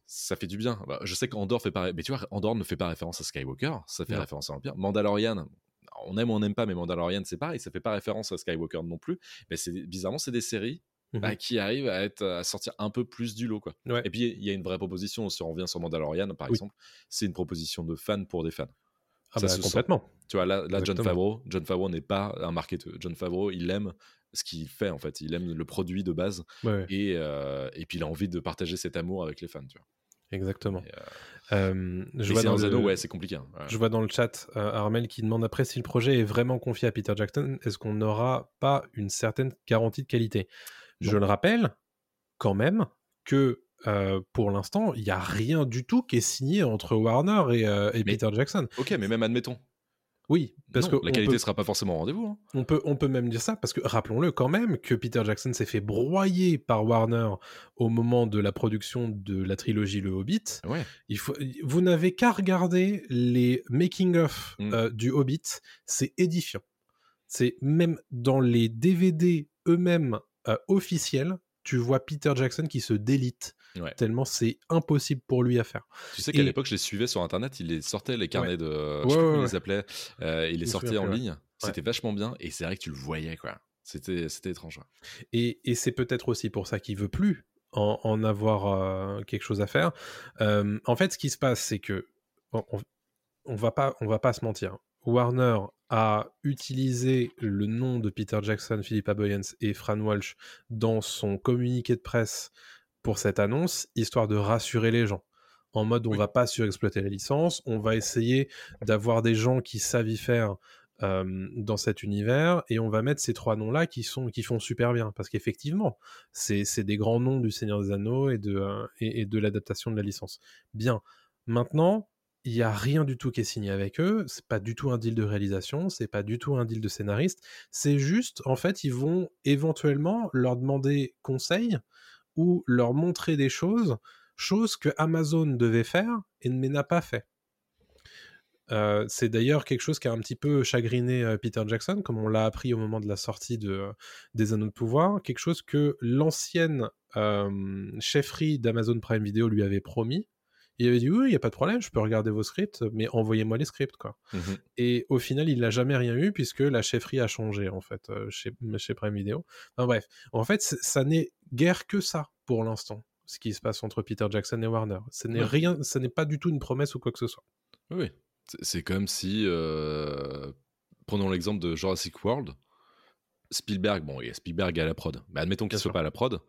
Ça fait du bien. Bah, je sais qu'Andor fait pas, mais tu vois, ne fait pas référence à Skywalker, ça fait Non. référence à l'Empire. Mandalorian, on aime ou on n'aime pas, mais Mandalorian c'est pareil, ça fait pas référence à Skywalker non plus. Mais c'est bizarrement c'est des séries Bah, qui arrivent à être à sortir un peu plus du lot quoi. Ouais. Et puis il y a une vraie proposition. Si on revient sur Mandalorian par Oui. exemple, c'est une proposition de fans pour des fans. Ah ça bah, se sent. complètement. Tu vois, là, là John. Favreau, John Favreau n'est pas un marketeur. John Favreau, il aime ce qu'il fait en fait. Il aime le produit de base Ouais, et, euh, et puis il a envie de partager cet amour avec les fans. Tu vois. exactement. Euh, Euh, je, vois dans le, ouais, c'est compliqué. hein. Ouais. je vois dans le chat euh, Armel qui demande après si le projet est vraiment confié à Peter Jackson, est-ce qu'on n'aura pas une certaine garantie de qualité? Je le rappelle quand même que euh, pour l'instant, il n'y a rien du tout qui est signé entre Warner et, euh, et Mais- Peter Jackson. Ok, mais même admettons. Oui, parce Non, que la qualité peut- sera pas forcément au rendez-vous. hein. On peut, on peut même dire ça parce que rappelons-le quand même que Peter Jackson s'est fait broyer par Warner au moment de la production de la trilogie Le Hobbit. Ouais. Il faut, vous n'avez qu'à regarder les making-of Mm. euh, du Hobbit, c'est édifiant. C'est même dans les DVD eux-mêmes euh, officiels, tu vois Peter Jackson qui se délite Ouais. tellement c'est impossible pour lui à faire. Tu sais qu'à Et- l'époque, je les suivais sur internet, il les sortait les carnets de. je sais comment ils appelait. euh, il les sortait en ligne. C'était vachement bien et c'est vrai que tu le voyais quoi. C'était c'était étrange. Et, et c'est peut-être aussi pour ça qu'il veut plus en, en avoir euh, quelque chose à faire. Euh, en fait, ce qui se passe, c'est que on, on- on va pas, on va pas se mentir. Warner a utilisé le nom de Peter Jackson, Philippa Boyens et Fran Walsh dans son communiqué de presse pour cette annonce, histoire de rassurer les gens. En mode, on Oui. va pas surexploiter la licence, on va essayer d'avoir des gens qui savent y faire euh, dans cet univers et on va mettre ces trois noms là qui sont qui font super bien parce qu'effectivement c'est c'est des grands noms du Seigneur des Anneaux et de euh, et, et de l'adaptation de la licence bien maintenant il y a rien du tout qui est signé avec eux c'est pas du tout un deal de réalisation c'est pas du tout un deal de scénariste c'est juste en fait ils vont éventuellement leur demander conseil ou leur montrer des choses choses que Amazon devait faire et mais n'a pas fait euh, c'est d'ailleurs quelque chose qui a un petit peu chagriné euh, Peter Jackson, comme on l'a appris au moment de la sortie de, euh, des Anneaux de Pouvoir, quelque chose que l'ancienne chefferie d'Amazon Prime Video lui avait promis. Il avait dit oui, il n'y a pas de problème, je peux regarder vos scripts, mais envoyez-moi les scripts. quoi. Mhm. Et au final, il n'a jamais rien eu puisque la chefferie a changé en fait euh, chez, chez Prime Video. Enfin bref, en fait, ça n'est guère que ça pour l'instant, ce qui se passe entre Peter Jackson et Warner. Ce n'est Ouais. rien, ce n'est pas du tout une promesse ou quoi que ce soit. Oui, oui. C'est- C'est comme si, euh, prenons l'exemple de Jurassic World, Spielberg, bon, il y a Spielberg à la prod, mais admettons qu'il soit sûr. pas à la prod,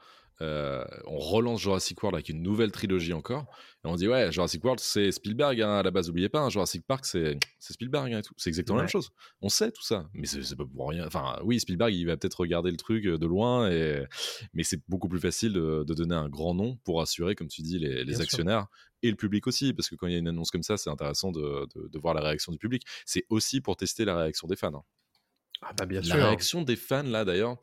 euh, on relance Jurassic World avec une nouvelle trilogie encore, et on dit ouais, Jurassic World c'est Spielberg hein, à la base, oubliez pas, hein, Jurassic Park c'est Spielberg hein, et tout, c'est exactement la même chose. On sait tout ça, mais c'est pas pour rien. Enfin, oui, Spielberg il va peut-être regarder le truc euh, de loin, et... mais c'est beaucoup plus facile de, de donner un grand nom pour assurer, comme tu dis, les, les Bien sûr. actionnaires et le public aussi, parce que quand il y a une annonce comme ça, c'est intéressant de, de- de voir la réaction du public. C'est aussi pour tester la réaction des fans. Ah bah bien la sûr. réaction des fans, là, d'ailleurs,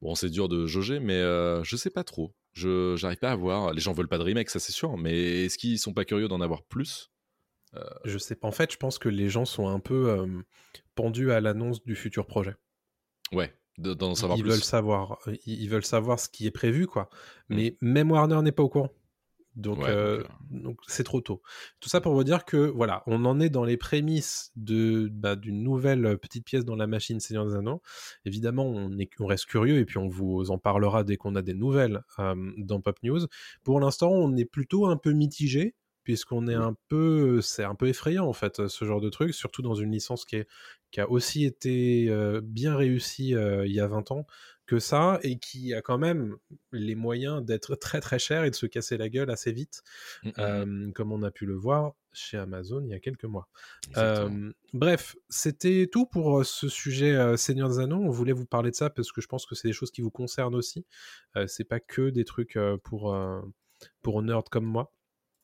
bon, c'est dur de jauger, mais euh, je sais pas trop. Je j'arrive pas à voir. Les gens veulent pas de remake, ça c'est sûr, mais est-ce qu'ils sont pas curieux d'en avoir plus? Je sais pas. En fait, je pense que les gens sont un peu euh, pendus à l'annonce du futur projet. Ouais, de- d'en savoir ils plus. veulent savoir. euh, Ils veulent savoir ce qui est prévu, quoi. Mm. Mais même Warner n'est pas au courant. Donc, Ouais, euh, donc, donc c'est trop tôt. Tout ça pour vous dire que voilà, on en est dans les prémices de bah, d'une nouvelle euh, petite pièce dans la machine Seigneur des Anneaux. Évidemment, on, est, on reste curieux et puis on vous en parlera dès qu'on a des nouvelles euh, dans Pop News. Pour l'instant, on est plutôt un peu mitigé puisqu'on est Oui. un peu, c'est un peu effrayant en fait, ce genre de truc, surtout dans une licence qui, est, qui a aussi été euh, bien réussie euh, il y a 20 ans que ça, et qui a quand même les moyens d'être très très cher et de se casser la gueule assez vite, Mm, mm, euh, comme on a pu le voir chez Amazon il y a quelques mois. Euh, bref, c'était tout pour ce sujet euh, Seigneur des Anneaux. On voulait vous parler de ça parce que je pense que c'est des choses qui vous concernent aussi. C'est pas que des trucs pour, pour nerds comme moi.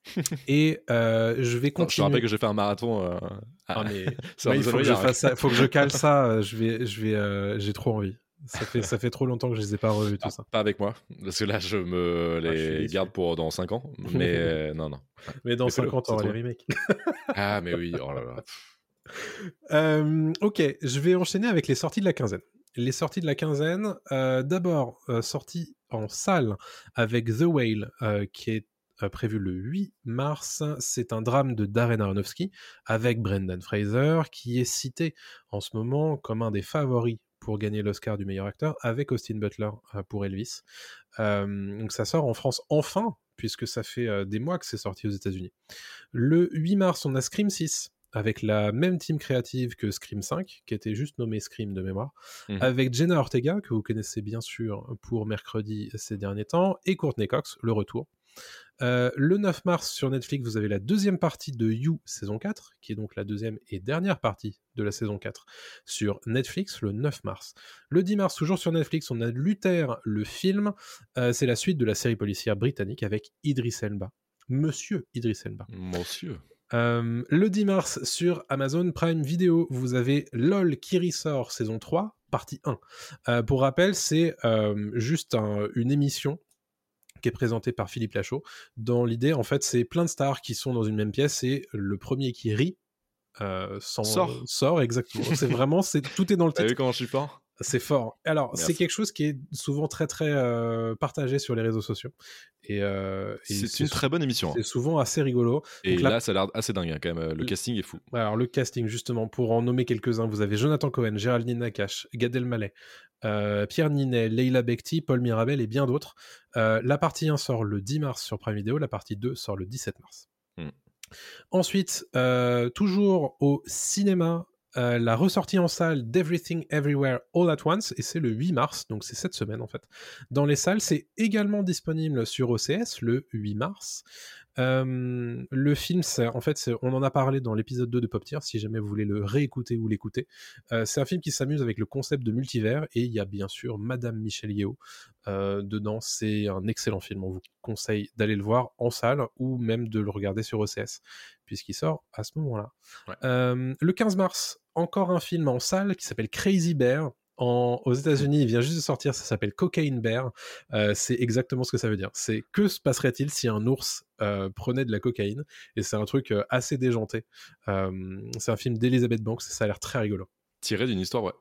<laughs> Et euh, je vais Attends, je te continuer. rappelle que j'ai fait un marathon. euh, Ah, mais <laughs> ouais, il faut que je fasse ça. Faut que je cale ça. Je vais, je vais, euh, j'ai trop envie. Ça fait, ça fait trop longtemps que je les ai pas revus tout Ah, ça. Pas avec moi, parce que là je me Ah, je les garde pour dans 5 ans. Mais <laughs> euh, non, non. Mais dans Mais fais-le, 50 c'est ans, les trop remakes. <laughs> Ah, mais oui, oh là là. Euh, ok, je vais enchaîner avec les sorties de la quinzaine. Les sorties de la quinzaine, euh, d'abord euh, sortie en salle avec The Whale, euh, qui est euh, prévu le 8 mars. C'est un drame de Darren Aronofsky avec Brendan Fraser, qui est cité en ce moment comme un des favoris pour gagner l'Oscar du meilleur acteur avec Austin Butler euh, pour Elvis. Euh, donc ça sort en France enfin, puisque ça fait euh, des mois que c'est sorti aux États-Unis. Le 8 mars, on a Scream 6 avec la même team créative que Scream 5, qui était juste nommé Scream de mémoire, Mhm. avec Jenna Ortega, que vous connaissez bien sûr pour mercredi ces derniers temps, et Courtney Cox, le retour. Euh, le 9 mars sur Netflix, vous avez la deuxième partie de You saison 4, qui est donc la deuxième et dernière partie de la saison 4 sur Netflix le 9 mars. Le 10 mars, toujours sur Netflix, on a Luther, le film. Euh, c'est la suite de la série policière britannique avec Idris Elba. Monsieur Idris Elba. Monsieur. Euh, le 10 mars sur Amazon Prime Video, vous avez LOL qui ressort saison 3, partie 1. Euh, pour rappel, c'est euh, juste un- une émission qui est présentée par Philippe Lachaud. Dans l'idée, en fait, c'est plein de stars qui sont dans une même pièce et le premier qui rit euh, sans- Sort. sort exactement. c'est vraiment, c'est tout est dans le T'as titre. vu comment je suis fort? C'est fort. Alors, c'est quelque chose qui est souvent très très euh, partagé sur les réseaux sociaux. Et, euh, et C'est une très bonne émission. hein. c'est souvent assez rigolo. Et Donc là- ça a l'air assez dingue hein, quand même. Le Le- casting est fou. Alors, le casting, justement, pour en nommer quelques-uns, vous avez Jonathan Cohen, Géraldine Nakache, Gad Elmaleh, euh, Pierre Ninet, Leila Bekti, Paul Mirabel et bien d'autres. Euh, la partie 1 sort le 10 mars sur Prime Video, la partie 2 sort le 17 mars. Hmm. Ensuite, euh, toujours au cinéma, euh, la ressortie en salle d'Everything Everywhere All at Once, et c'est le 8 mars, donc c'est cette semaine en fait. Dans les salles, c'est également disponible sur OCS le 8 mars. Euh, le film, c'est- en fait, on en a parlé dans l'épisode 2 de Pop Tier, si jamais vous voulez le réécouter ou l'écouter. Euh, c'est un film qui s'amuse avec le concept de multivers, et il y a bien sûr Madame Michelle Yeoh euh, dedans. C'est un excellent film, on vous conseille d'aller le voir en salle ou même de le regarder sur OCS, puisqu'il sort à ce moment-là. Ouais. Le 15 mars, encore un film en salle qui s'appelle Crazy Bear. En- aux États-Unis, il vient juste de sortir, ça s'appelle Cocaine Bear. Euh, c'est exactement ce que ça veut dire. C'est que se passerait-il si un ours euh, prenait de la cocaïne? Et c'est un truc euh, assez déjanté. C'est un film d'Elizabeth Banks ça a l'air très rigolo. Tiré d'une histoire, ouais.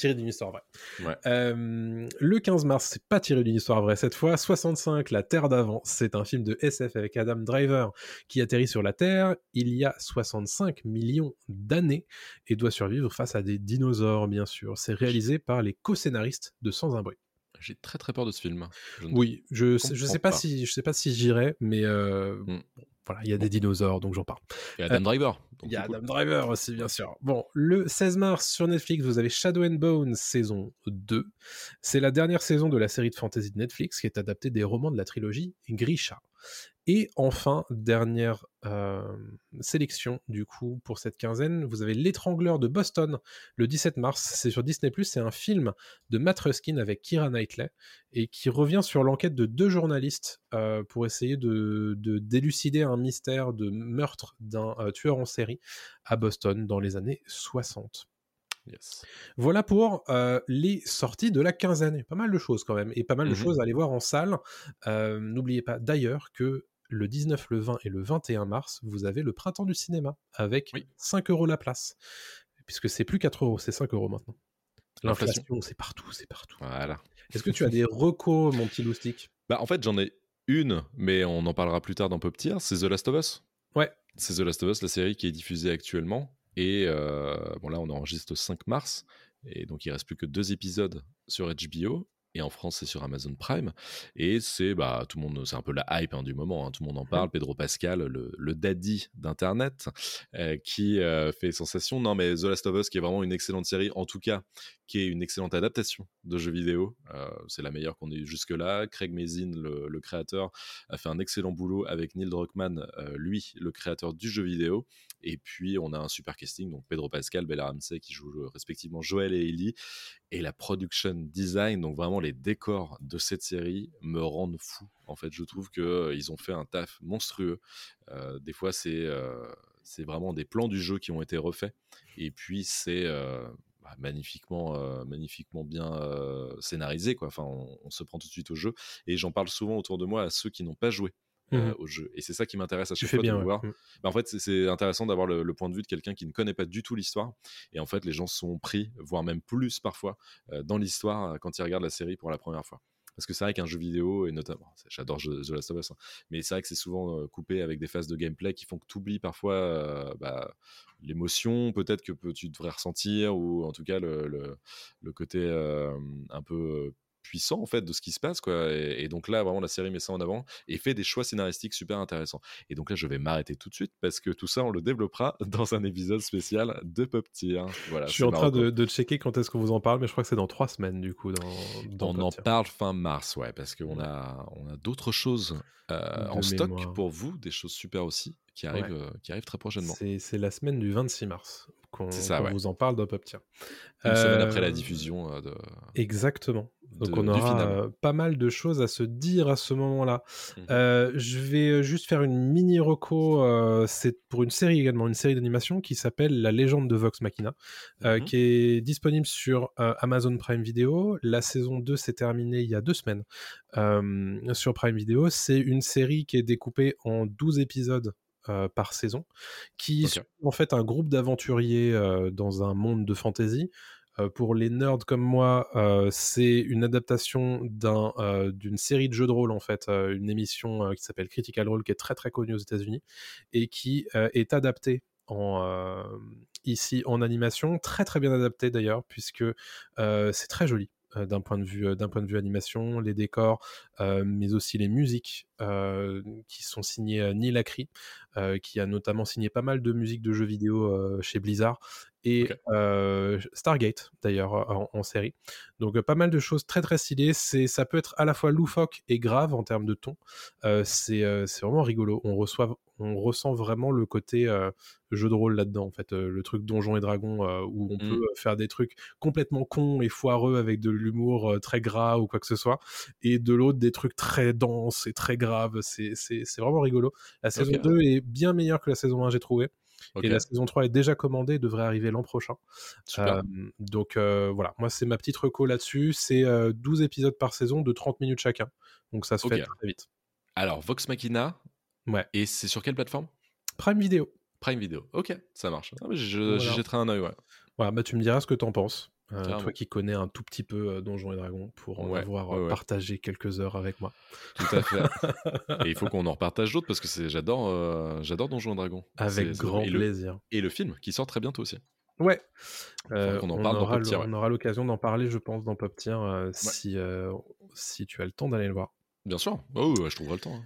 Tiré d'une histoire vraie. Ouais. Euh, le 15 mars, c'est pas tiré d'une histoire vraie cette fois. 65, La Terre d'avant, c'est un film de SF avec Adam Driver qui atterrit sur la Terre il y a 65 millions d'années et doit survivre face à des dinosaures, bien sûr. C'est réalisé par les co-scénaristes de Sans un bruit. J'ai très très peur de ce film. Je Oui, je, sais- je sais pas, pas. si je sais pas si j'irai, mais euh, Mm. Voilà, il y a des dinosaures, donc j'en parle. Et Adam Driver. donc Il y a. Adam Driver aussi, bien sûr. Bon, le 16 mars sur Netflix, vous avez Shadow and Bone saison 2. C'est la dernière saison de la série de fantasy de Netflix qui est adaptée des romans de la trilogie Grisha. Et enfin, dernière euh, sélection du coup pour cette quinzaine, vous avez L'étrangleur de Boston le 17 mars. C'est sur Disney+, c'est un film de Matt Ruskin avec Kira Knightley et qui revient sur l'enquête de deux journalistes euh, pour essayer de, de d'élucider un mystère de meurtre d'un euh, tueur en série à Boston dans les années 60. Yes. Voilà pour euh, les sorties de la quinzaine. Pas mal de choses quand même, et pas mal de Mhm. choses à aller voir en salle. Euh, N'oubliez pas d'ailleurs que le 19, le 20 et le 21 mars, vous avez le printemps du cinéma avec Oui. 5 euros la place. Puisque c'est plus 4 euros, c'est 5 euros maintenant. L'inflation. C'est partout, c'est partout. Voilà. Est-ce que tu as des recos, mon petit loustic? Bah, en fait, j'en ai une, mais on en parlera plus tard dans Pop Tier. C'est The Last of Us. Ouais. C'est The Last of Us, la série qui est diffusée actuellement. Et euh, bon, là, on enregistre le 5 mars. Et donc, il reste plus que deux épisodes sur HBO. Et en France c'est sur Amazon Prime et c'est bah tout le monde c'est un peu la hype hein, du moment hein, tout le monde en parle. Pedro Pascal le, le daddy d'internet euh, qui euh, fait sensation. Non mais The Last of Us qui est vraiment une excellente série en tout cas qui est une excellente adaptation de jeux vidéo euh, c'est la meilleure qu'on ait jusque là Craig Mazin le, le, créateur a fait un excellent boulot avec Neil Druckmann lui le créateur du jeu vidéo et puis, on a un super casting, donc Pedro Pascal, Bella Ramsey qui jouent respectivement Joël et Ellie. Et la production design, donc vraiment les décors de cette série, me rendent fou. En fait, je trouve qu'ils euh, ont fait un taf monstrueux. Euh, des fois, c'est euh, vraiment des plans du jeu qui ont été refaits. Et puis, c'est bah, magnifiquement, magnifiquement bien scénarisé. Quoi. Enfin, on, se prend tout de suite au jeu. Et j'en parle souvent autour de moi à ceux qui n'ont pas joué Mmh au jeu. Et c'est ça qui m'intéresse à chaque fois de voir. Mmh. Bah, en fait, c'est intéressant d'avoir le, point de vue de quelqu'un qui ne connaît pas du tout l'histoire. Et en fait, les gens sont pris, voire même plus parfois, dans l'histoire quand ils regardent la série pour la première fois. Parce que c'est vrai qu'un jeu vidéo, et notamment, j'adore The Last of Us, hein, mais c'est vrai que c'est souvent coupé avec des phases de gameplay qui font que tu oublies parfois bah, l'émotion peut-être que tu devrais ressentir, ou en tout cas le, le, le côté un peu puissant en fait de ce qui se passe quoi et, donc là vraiment la série met ça en avant et fait des choix scénaristiques super intéressants. Et donc là je vais m'arrêter tout de suite parce que tout ça on le développera <laughs> dans un épisode spécial de Pop Tier voilà je suis en train de, checker quand est-ce qu'on vous en parle mais je crois que c'est dans trois semaines du coup dans, on en parle fin mars ouais parce qu'on a on a d'autres choses euh, en stock pour vous des choses super aussi qui euh, qui arrivent très prochainement c'est la semaine du 26 mars qu'on vous en parle dans. Une semaine après la diffusion. Euh, de... Exactement. Donc on aura euh, pas mal de choses à se dire à ce moment-là. Mmh euh, je vais juste faire une mini reco. c'est pour une série également, une série d'animation qui s'appelle La légende de Vox Machina, mmh qui est disponible sur Amazon Prime Video. La saison 2 s'est terminée il y a deux semaines sur Prime Video. C'est une série qui est découpée en 12 épisodes euh, par saison, qui okay. en fait un groupe d'aventuriers euh, dans un monde de fantasy. Euh, pour les nerds comme moi, c'est une adaptation d'une série de jeux de rôle en fait, une émission qui s'appelle Critical Role qui est très très connue aux États-Unis et qui est adaptée en, ici en animation, très très bien adaptée d'ailleurs puisque c'est très joli. Euh, d'un point de vue euh, d'un point de vue animation, les décors, euh, mais aussi les musiques qui sont signées Neil Acri, qui a notamment signé pas mal de musiques de jeux vidéo chez Blizzard et Stargate d'ailleurs en, série. Donc pas mal de choses très très stylées. C'est ça peut être à la fois loufoque et grave en termes de ton. c'est vraiment rigolo. On reçoit on ressent vraiment le côté jeu de rôle là-dedans, en fait, le truc donjon et dragon où on peut mmh. faire des trucs complètement cons et foireux avec de l'humour très gras ou quoi que ce soit, et de l'autre des trucs très denses et très graves. C'est vraiment rigolo. La saison 2 est bien meilleure que la saison 1, j'ai trouvé. Et la saison 3 est déjà commandée, devrait arriver l'an prochain. donc voilà, moi c'est ma petite reco là-dessus. C'est 12 épisodes par saison de 30 minutes chacun. Donc ça se fait très vite. Alors, Vox Machina, Ouais. Et c'est sur quelle plateforme? Prime Video. Prime Video, ok, ça marche. Ah, je, jetterai un œil, ouais. Voilà, bah, tu me diras ce que t'en penses. Euh, toi qui connais un tout petit peu euh, Donjons et Dragons pour en avoir euh, partagé quelques heures avec moi. Tout à fait. <laughs> et il faut qu'on en repartage d'autres parce que j'adore j'adore Donjons et Dragons. Avec grand plaisir. et le film qui sort très bientôt aussi. Ouais. on, en parle aura, on aura l'occasion d'en parler, je pense, dans Pop Tier si, si tu as le temps d'aller le voir. Bien sûr. Oh, je trouverai le temps. Hein.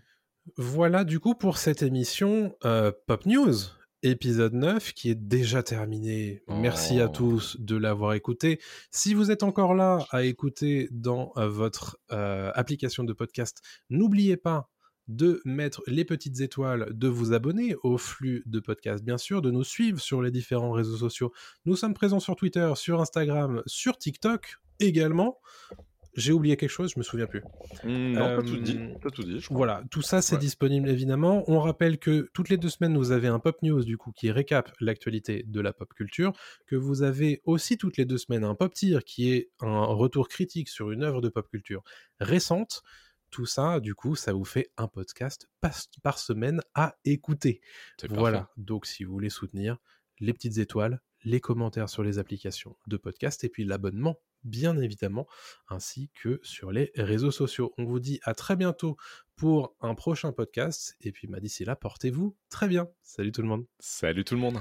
Voilà du coup pour cette émission euh, Pop News, épisode 9 qui est déjà terminé. Merci à oh. tous de l'avoir écouté. Si vous êtes encore là à écouter dans euh, votre euh, application de podcast, n'oubliez pas de mettre les petites étoiles, de vous abonner au flux de podcasts, bien sûr, de nous suivre sur les différents réseaux sociaux. Nous sommes présents sur Twitter, sur Instagram, sur TikTok également. J'ai oublié quelque chose, je me souviens plus. Mmh, non, pas tout dit. Pas tout dit voilà, tout ça c'est disponible évidemment. On rappelle que toutes les deux semaines vous avez un pop news du coup qui récap l'actualité de la pop culture, que vous avez aussi toutes les deux semaines un pop tier qui est un retour critique sur une œuvre de pop culture récente. Tout ça, du coup, ça vous fait un podcast par, semaine à écouter. Voilà. Donc, si vous voulez soutenir, les petites étoiles, les commentaires sur les applications de podcast et puis l'abonnement bien évidemment, ainsi que sur les réseaux sociaux. On vous dit à très bientôt pour un prochain podcast, et puis bah, d'ici là, portez-vous très bien. Salut tout le monde. Salut tout le monde.